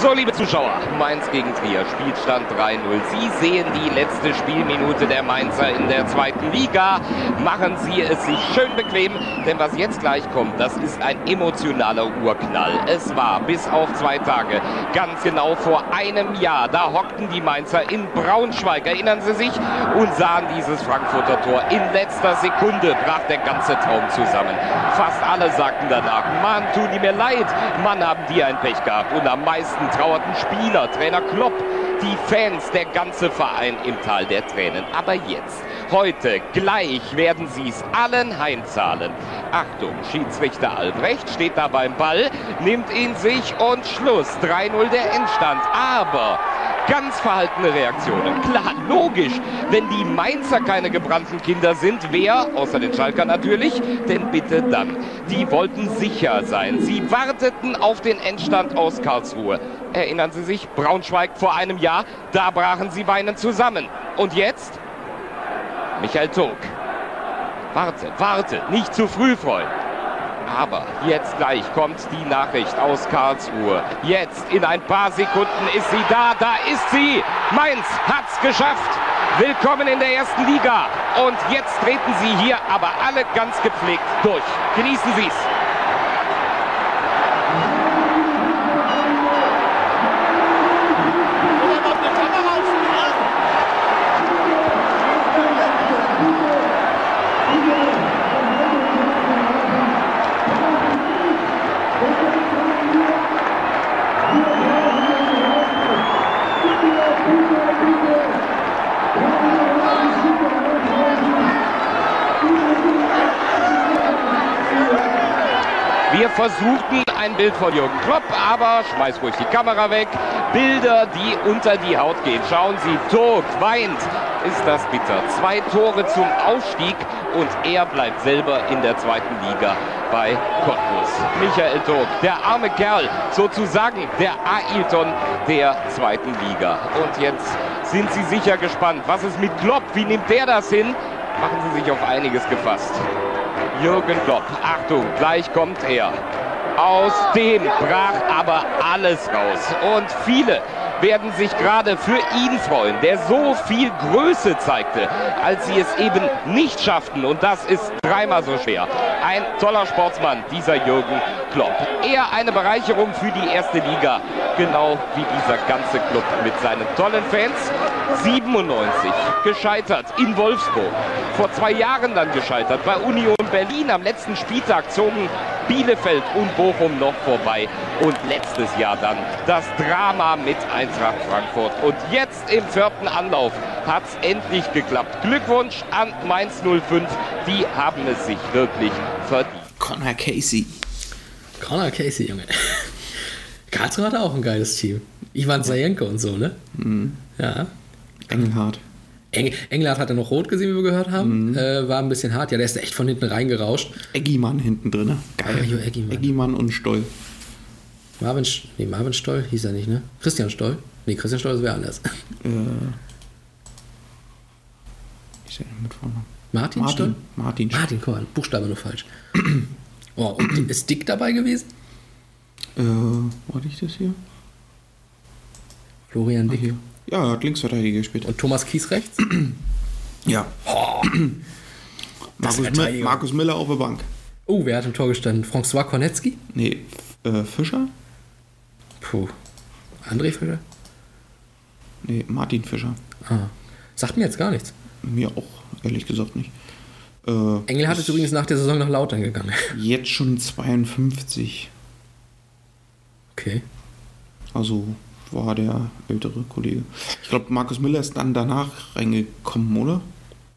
So, liebe Zuschauer, Mainz gegen Trier, Spielstand 3-0. Sie sehen die letzte Spielminute der Mainzer in der zweiten Liga. Machen Sie es sich schön bequem, denn was jetzt gleich kommt, das ist ein emotionaler Urknall. Es war bis auf zwei Tage, ganz genau vor einem Jahr, da hockten die Mainzer in Braunschweig, erinnern Sie sich, und sahen dieses Frankfurter Tor. In letzter Sekunde brach der ganze Traum zusammen. Fast alle sagten danach, Mann, tun die mir leid, Mann, haben die ein Pech gehabt. Und am meisten trauerten Spieler, Trainer Klopp, die Fans, der ganze Verein im Tal der Tränen. Aber jetzt, heute, gleich werden sie es allen heimzahlen. Achtung, Schiedsrichter Albrecht steht da beim Ball, nimmt ihn sich und Schluss. 3-0 der Endstand. Aber ganz verhaltene Reaktionen. Klar, logisch. Wenn die Mainzer keine gebrannten Kinder sind, wer, außer den Schalker natürlich, denn bitte dann. Die wollten sicher sein. Sie warteten auf den Endstand aus Karlsruhe. Erinnern Sie sich, Braunschweig vor einem Jahr, da brachen sie weinend zusammen. Und jetzt? Michael Tog. Warte, warte, nicht zu früh, Freund. Aber jetzt gleich kommt die Nachricht aus Karlsruhe. Jetzt in ein paar Sekunden ist sie da. Da ist sie. Mainz hat's geschafft. Willkommen in der ersten Liga. Und jetzt treten sie hier aber alle ganz gepflegt durch. Genießen Sie es. Wir versuchten ein Bild von Jürgen Klopp, aber schmeiß ruhig die Kamera weg. Bilder, die unter die Haut gehen. Schauen Sie, tot, weint. Ist das bitter. Zwei Tore zum Aufstieg und er bleibt selber in der zweiten Liga bei Cottbus. Michael Tog, der arme Kerl, sozusagen der Ailton der zweiten Liga. Und jetzt sind Sie sicher gespannt. Was ist mit Klopp? Wie nimmt der das hin? Machen Sie sich auf einiges gefasst. Jürgen Klopp. Achtung, gleich kommt er. Aus dem brach aber alles raus. Und viele, werden sich gerade für ihn freuen, der so viel Größe zeigte, als sie es eben nicht schafften. Und das ist dreimal so schwer. Ein toller Sportsmann, dieser Jürgen Klopp. Er eine Bereicherung für die erste Liga, genau wie dieser ganze Club mit seinen tollen Fans. 97 gescheitert in Wolfsburg. Vor zwei Jahren dann gescheitert bei Union Berlin. Am letzten Spieltag zogen Bielefeld und Bochum noch vorbei. Und letztes Jahr dann das Drama mit Eintracht Frankfurt. Und jetzt im vierten Anlauf hat es endlich geklappt. Glückwunsch an Mainz 05. Die haben es sich wirklich verdient. Connor Casey. Connor Casey, Junge. Karlsruhe hatte auch ein geiles Team. Ivan Sajenko und so, ne? Ja. Engelhardt. Eng Engelhardt hatte noch rot gesehen, wie wir gehört haben. Äh, war ein bisschen hart. Ja, der ist echt von hinten reingerauscht. Eggimann hinten drin. ne? Geil. Ah. Eggimann und Stoll. Marvin, nee, Marvin Stoll hieß er nicht, ne? Christian Stoll? Nee, Christian Stoll ist wer anders. Äh, der denn mit Vornamen? Martin, Stoll? Martin. Martin. Martin, guck mal, Buchstabe nur falsch. Oh, und ist Dick dabei gewesen? Äh, warte ich das hier? Florian Ah, Dick. hier. Ja, er hat Linksverteidiger gespielt. Und Thomas Kies rechts? Ja. das Markus. Markus Miller auf der Bank. Oh, wer hat im Tor gestanden? François Kornetzky? Nee, äh, Fischer? Puh. André Fischer? Nee, Martin Fischer. Ah. Sagt mir jetzt gar nichts. Mir auch, ehrlich gesagt nicht. Äh, Engel hat es übrigens nach der Saison nach Lautern gegangen. Jetzt schon 52. Okay. Also war der ältere Kollege. Ich glaube, Markus Miller ist dann danach reingekommen, oder?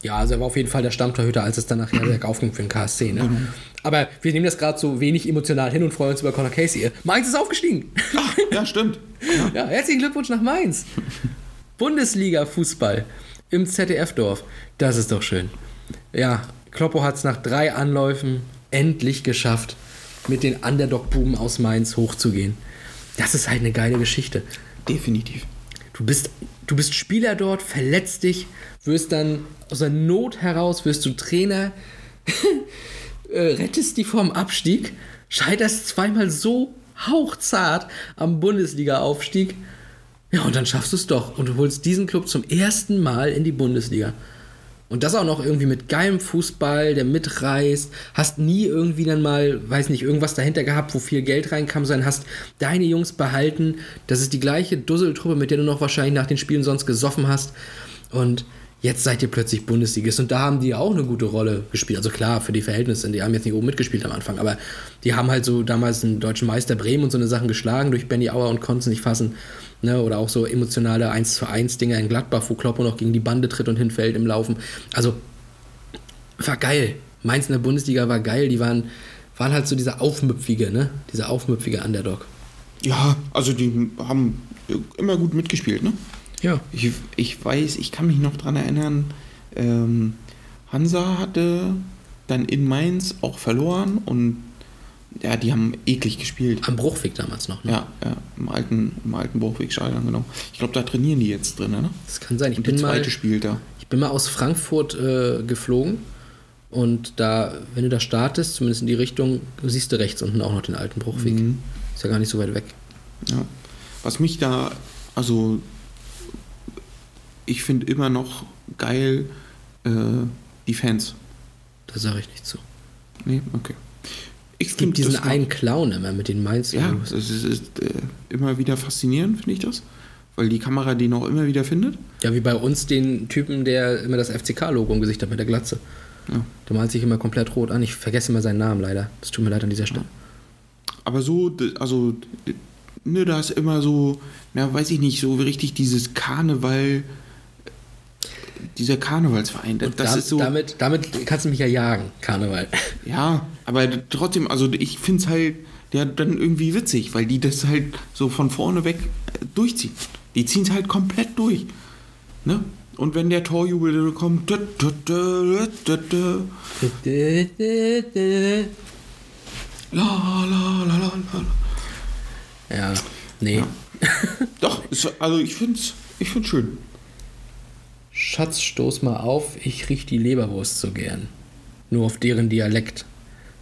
Ja, also er war auf jeden Fall der Stammtorhüter, als es dann nachher bergauf ging für den KSC. Ne? Genau. Aber wir nehmen das gerade so wenig emotional hin und freuen uns über Conor Casey. Mainz ist aufgestiegen. Ja, stimmt. Ja, herzlichen Glückwunsch nach Mainz. Bundesliga-Fußball im ZDF-Dorf. Das ist doch schön. Ja, Kloppo hat es nach drei Anläufen endlich geschafft, mit den Underdog-Buben aus Mainz hochzugehen. Das ist halt eine geile Geschichte. Definitiv. Du bist, du bist Spieler dort, verletzt dich, wirst dann aus der Not heraus, wirst du Trainer, äh, rettest die vom Abstieg, scheiterst zweimal so hauchzart am Bundesliga-Aufstieg. Ja, und dann schaffst du es doch und du holst diesen Club zum ersten Mal in die Bundesliga. Und das auch noch irgendwie mit geilem Fußball, der mitreißt. Hast nie irgendwie dann mal, weiß nicht, irgendwas dahinter gehabt, wo viel Geld reinkam, sondern hast deine Jungs behalten. Das ist die gleiche Dusseltruppe, mit der du noch wahrscheinlich nach den Spielen sonst gesoffen hast. Und jetzt seid ihr plötzlich Bundesligist. Und da haben die auch eine gute Rolle gespielt. Also klar, für die Verhältnisse, die haben jetzt nicht oben mitgespielt am Anfang, aber die haben halt so damals einen deutschen Meister Bremen und so eine Sachen geschlagen durch Benny Auer und konnten es nicht fassen. Ne, oder auch so emotionale 1 zu 1 Dinger in Gladbach, wo Kloppo noch gegen die Bande tritt und hinfällt im Laufen. Also war geil. Mainz in der Bundesliga war geil. Die waren, waren halt so dieser aufmüpfige, ne? Dieser aufmüpfige Underdog. Ja, also die haben immer gut mitgespielt, ne? Ja. Ich, ich weiß, ich kann mich noch dran erinnern, ähm, Hansa hatte dann in Mainz auch verloren und ja, die haben eklig gespielt. Am Bruchweg damals noch, ne? Ja, ja im alten, im alten Bruchwegstadion, genau. Ich glaube, da trainieren die jetzt drin, ne? Das kann sein. Ich Und der bin zweite mal, spielt da. Ich bin mal aus Frankfurt äh, geflogen und da, wenn du da startest, zumindest in die Richtung, siehst du rechts unten auch noch den alten Bruchweg. Mhm. Ist ja gar nicht so weit weg. Ja. Was mich da, also ich finde immer noch geil äh, die Fans. Da sage ich nicht zu. Nee, okay. Ich Es gibt diesen einen Clown immer mit den Mainz. Ja, es ist, ist äh, immer wieder faszinierend, finde ich das. Weil die Kamera den auch immer wieder findet. Ja, wie bei uns den Typen, der immer das FCK-Logo im Gesicht hat mit der Glatze. Ja. Der malt sich immer komplett rot an. Ich vergesse immer seinen Namen leider. Das tut mir leid an dieser Stelle. Aber so, also, ne, da ist immer so, na, weiß ich nicht, so richtig dieses Karneval, dieser Karnevalsverein. Das, da, ist so. damit, damit kannst du mich ja jagen, Karneval. Ja, aber trotzdem, also ich finde es halt ja, dann irgendwie witzig, weil die das halt so von vorne weg äh, durchziehen. Die ziehen es halt komplett durch. Ne? Und wenn der Torjubel dann kommt, la, la, la, la, la. Ja, nee. Doch, ist, also ich finde es ich find's schön. Schatz, stoß mal auf, ich riech die Leberwurst so gern. Nur auf deren Dialekt.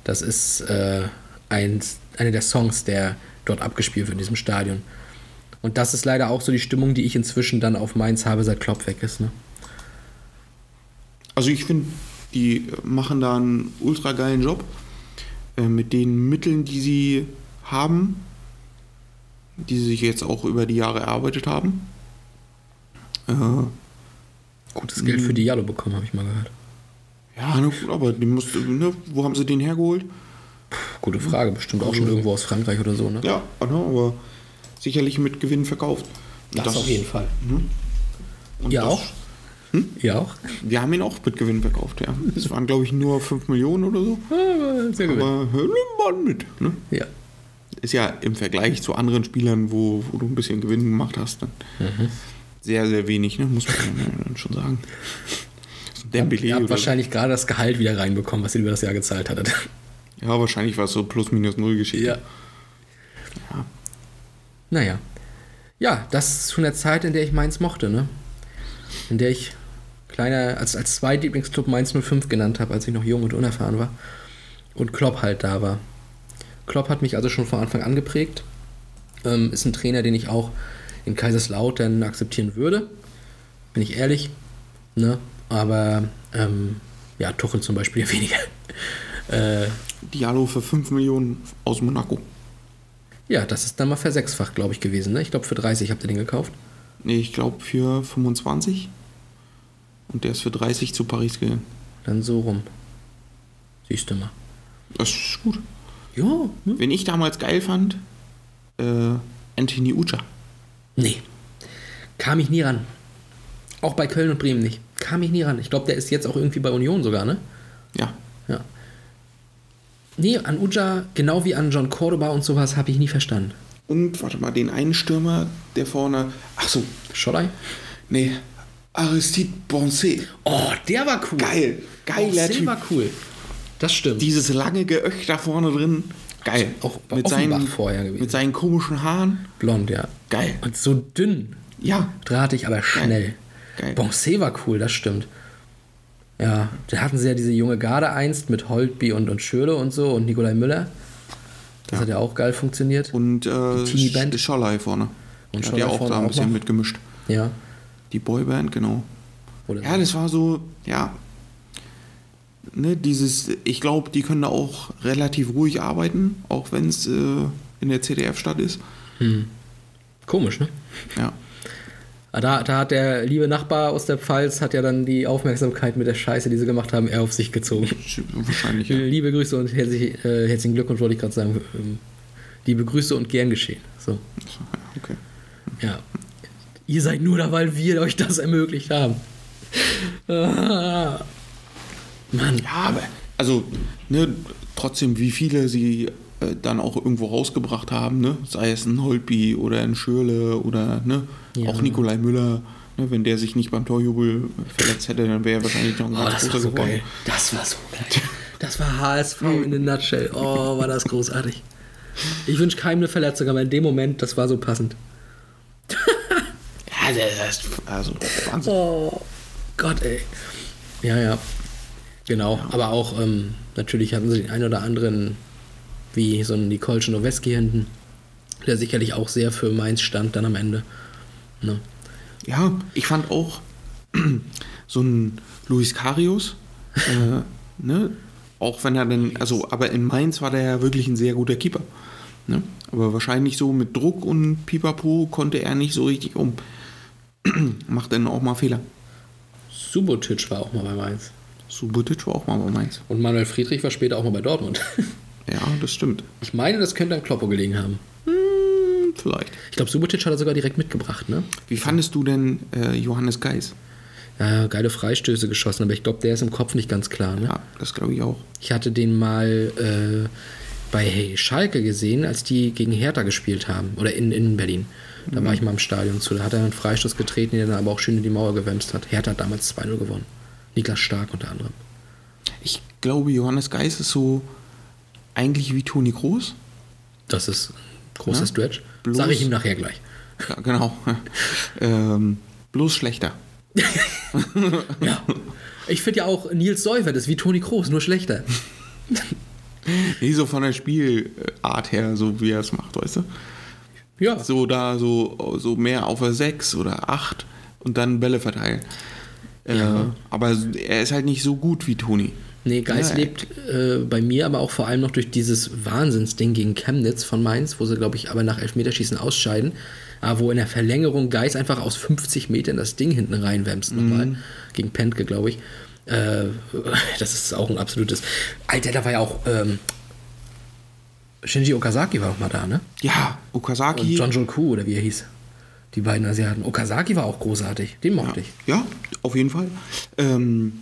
Das ist äh, ein, einer der Songs, der dort abgespielt wird in diesem Stadion. Und das ist leider auch so die Stimmung, die ich inzwischen dann auf Mainz habe, seit Klopp weg ist. Ne? Also ich finde, die machen da einen ultra geilen Job äh, mit den Mitteln, die sie haben, die sie sich jetzt auch über die Jahre erarbeitet haben. Äh, Gutes Geld für Diallo bekommen, habe ich mal gehört. ja, na gut, aber die musste, ne, wo haben sie den hergeholt? Gute Frage, bestimmt auch schon irgendwo aus Frankreich oder so, ne? Ja, ne, aber sicherlich mit Gewinn verkauft. Und Das, auf jeden Fall. und Ihr das- auch? Ihr auch? Wir haben ihn auch mit Gewinn verkauft, ja. Das waren, glaube ich, nur 5 Millionen oder so. Sehr gut. Aber mal mit. Ne? Ja. Ist ja im Vergleich zu anderen Spielern, wo, wo du ein bisschen Gewinn gemacht hast, dann Mhm. Sehr, sehr wenig, ne? muss man schon sagen. So ein Dembele Ihr habt wahrscheinlich gerade das Gehalt wieder reinbekommen, was ihr über das Jahr gezahlt hattet. Ja, wahrscheinlich war es so plus minus null Geschichte. Ja. Naja. Ja, das ist schon der Zeit, in der ich Mainz mochte, ne? In der ich kleiner, als, als Zweitlieblingsclub Mainz 05 genannt habe, als ich noch jung und unerfahren war. Und Klopp halt da war. Klopp hat mich also schon von Anfang an geprägt. Ähm, ist ein Trainer, den ich auch in Kaiserslautern akzeptieren würde. Bin ich ehrlich. Ne? Aber ähm, ja, Tuchel zum Beispiel weniger. äh, Diallo für 5 Millionen aus Monaco. ja, das ist dann mal versechsfacht, glaube ich, gewesen. Ne? Ich glaube, für 30 habt ihr den gekauft. Nee, ich glaube für 25. Und der ist für 30 zu Paris gegangen. Dann so rum. Siehst du mal. Das ist gut. Ja, ne? Wen ich damals geil fand, äh, Anthony Ucha. Nee. Kam ich nie ran. Auch bei Köln und Bremen nicht. Kam ich nie ran. Ich glaube, der ist jetzt auch irgendwie bei Union sogar, ne? Ja. Ja. Nee, an Uja, genau wie an John Cordoba und sowas, habe ich nie verstanden. Und warte mal, den einen Stürmer, der vorne. Ach so. Schollei? Nee. Aristide Bonset. Oh, der war cool. Geil. Geiler Bonset Typ. war cool. Das stimmt. Dieses lange Geöch da vorne drin. Geil. Auch bei mit Offenbach seinen, vorher gewesen. mit seinen komischen Haaren. Blond, ja. Geil. Und so dünn. Ja. Drahtig, aber schnell. Geil. Bonset war cool, das stimmt. Ja, da hatten sie ja diese junge Garde einst mit Holtby und, und Schürle und so und Nikolai Müller. Das hat ja auch geil funktioniert. Und äh, Die Teenie-Band. Scholei vorne. Und Und hat ja auch da ein bisschen noch. mitgemischt. Ja. Die Boyband, genau. Oder Ja, das war so, ja. Ne, dieses, ich glaube, die können da auch relativ ruhig arbeiten, auch wenn es äh, in der CDF-Stadt ist. Komisch, ne? Ja. Ah, Da, da hat der liebe Nachbar aus der Pfalz hat ja dann die Aufmerksamkeit mit der Scheiße, die sie gemacht haben, eher auf sich gezogen. Wahrscheinlich. Ja. Liebe Grüße und herzlich, äh, herzlichen Glückwunsch, wollte ich gerade sagen. Ähm, liebe Grüße und gern geschehen. So. Okay. Ja. Ihr seid nur da, weil wir euch das ermöglicht haben. Mann. Ja, aber, also, ne, trotzdem, wie viele sie äh, dann auch irgendwo rausgebracht haben, ne? Sei es ein Holtby oder ein Schürle oder ne, Ja. auch Nikolai Müller. Ne, wenn der sich nicht beim Torjubel verletzt hätte, dann wäre er wahrscheinlich noch ein Oh, ganz das war großer so geworden. geil. Das war so geil. Das war HSV in a nutshell. Oh, war das großartig. Ich wünsche keinem eine Verletzung, aber in dem Moment, das war so passend. Ja, das ist also Wahnsinn. Oh Gott, ey. Ja, ja. Genau. Aber auch, ähm, natürlich hatten sie den einen oder anderen, wie so einen Nikolschen Noweski hinten, der sicherlich auch sehr für Mainz stand dann am Ende. Ne? Ja, ich fand auch so ein Luis Karius, äh, ne? auch wenn er dann, also, aber in Mainz war der ja wirklich ein sehr guter Keeper. Ne? Aber wahrscheinlich so mit Druck und Pipapo konnte er nicht so richtig um. Macht dann auch mal Fehler. Subotic war auch mal bei Mainz. Subotic war auch mal bei Mainz. Und Manuel Friedrich war später auch mal bei Dortmund. Ja, das stimmt. Ich meine, das könnte an Kloppo gelegen haben. Hm, vielleicht. Ich glaube, Subotic hat er sogar direkt mitgebracht, ne? Wie fandest du denn äh, Johannes Geis? Ja, geile Freistöße geschossen, aber ich glaube, der ist im Kopf nicht ganz klar, ne? Ja, das glaube ich auch. Ich hatte den mal äh, bei hey, Schalke gesehen, als die gegen Hertha gespielt haben. Oder in, in Berlin. Da war ich mal im Stadion zu. Da hat er einen Freistoß getreten, den er dann aber auch schön in die Mauer gewämst hat. Hertha hat damals 2-0 gewonnen. Niklas Stark unter anderem. Ich glaube, Johannes Geis ist so eigentlich wie Toni Kroos. Das ist ein großer Ja, Stretch. bloß- Sag ich ihm nachher gleich. Ja, genau. ähm, bloß schlechter. Ja. Ich finde ja auch, Nils Seufert ist wie Toni Kroos, nur schlechter. Nee, so von der Spielart her, so wie er es macht, weißt du? Ja. So da so, so mehr auf der 6 oder 8 und dann Bälle verteilen. Äh, aber er ist halt nicht so gut wie Toni. Nee, Geis Ja, lebt äh, bei mir aber auch vor allem noch durch dieses Wahnsinnsding gegen Chemnitz von Mainz, wo sie, glaube ich, aber nach Elfmeterschießen ausscheiden. Aber wo in der Verlängerung Geis einfach aus 50 Metern das Ding hinten reinwämst nochmal. Gegen Pentke, glaube ich. Äh, das ist auch ein absolutes. Alter, da war ja auch. Ähm, Shinji Okazaki war auch mal da, ne? Ja, Und Okazaki. John Jonku, oder wie er hieß. Die beiden Asiaten. Okazaki war auch großartig. Den mochte ich. Ja, auf jeden Fall. Ähm,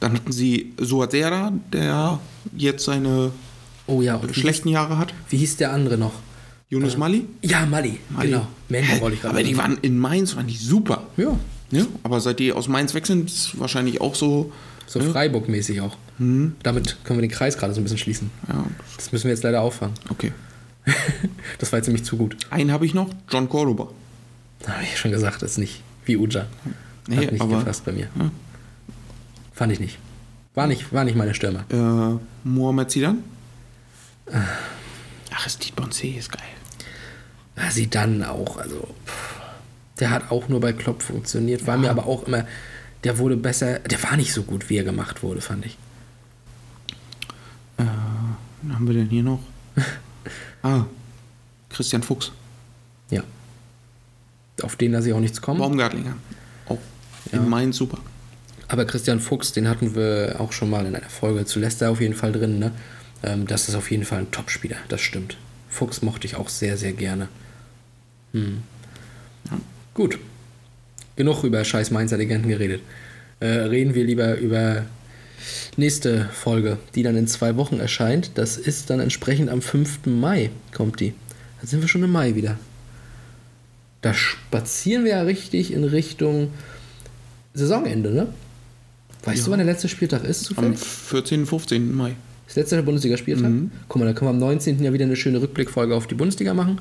dann hatten sie Suazera, der jetzt seine Oh ja, schlechten Jahre hat. Wie hieß der andere noch? Yunus Mali. Ja, Mali. Mali. Genau. Hä? wollte ich gerade Aber die waren in Mainz, waren die super. Ja. Ja, aber seit die aus Mainz weg sind, ist wahrscheinlich auch so. So ne? Freiburg-mäßig auch. Damit können wir den Kreis gerade so ein bisschen schließen. Ja, Das müssen wir jetzt leider auffangen. okay. Das war jetzt nämlich zu gut. Einen habe ich noch, John Cordoba. Habe ich schon gesagt, das ist nicht wie Uja. Nee, Hat nicht aber- gepasst bei mir. Fand ich nicht. War nicht, war nicht meine Stürmer. Äh, Mohamed Zidane. Ach, ist Dietmar C. ist geil. Ja, sie dann auch, also pff, der hat auch nur bei Klopp funktioniert, war mir aber auch immer, der wurde besser, der war nicht so gut, wie er gemacht wurde, fand ich. Wen haben wir denn hier noch? ah, Christian Fuchs. Ja. Auf den lasse ich auch nichts kommen. Baumgartlinger. Auch Ja. in Mainz super. Aber Christian Fuchs, den hatten wir auch schon mal in einer Folge zu Leicester auf jeden Fall drin. Ne? Ähm, das ist auf jeden Fall ein Topspieler, das stimmt. Fuchs mochte ich auch sehr, sehr gerne. Hm. Gut. Genug über scheiß Mainzer Legenden geredet. Äh, reden wir lieber über nächste Folge, die dann in zwei Wochen erscheint. Das ist dann entsprechend am 5. Mai kommt die. Da sind wir schon im Mai wieder. Da spazieren wir ja richtig in Richtung Saisonende, ne? Weißt du, wann der letzte Spieltag ist? Am Zufällig? 14., 15. Mai. Das letzte Bundesligaspieltag? Guck mal, da können wir am 19. ja wieder eine schöne Rückblickfolge auf die Bundesliga machen,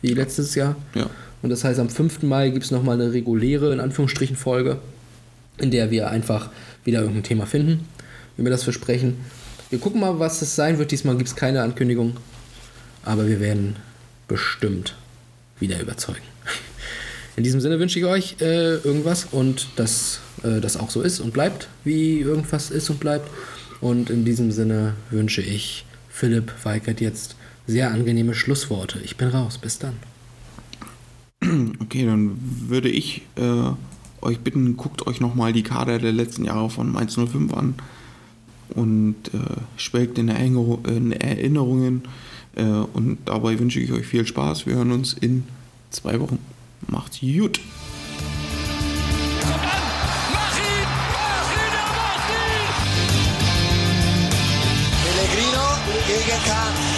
wie letztes Jahr. Ja. Und das heißt, am 5. Mai gibt es nochmal eine reguläre, in Anführungsstrichen, Folge, in der wir einfach wieder irgendein Thema finden, wie wir das versprechen. Wir gucken mal, was es sein wird. Diesmal gibt es keine Ankündigung, aber wir werden bestimmt wieder überzeugen. In diesem Sinne wünsche ich euch äh, irgendwas und dass äh, das auch so ist und bleibt, wie irgendwas ist und bleibt. Und in diesem Sinne wünsche ich Philipp Weigert jetzt sehr angenehme Schlussworte. Ich bin raus. Bis dann. Okay, dann würde ich äh, euch bitten, guckt euch nochmal die Kader der letzten Jahre von Mainz 05 an und äh, schwelgt in, Erinner in Erinnerungen. Äh, und dabei wünsche ich euch viel Spaß. Wir hören uns in zwei Wochen. Macht's gut. Pellegrino gegen Kahn.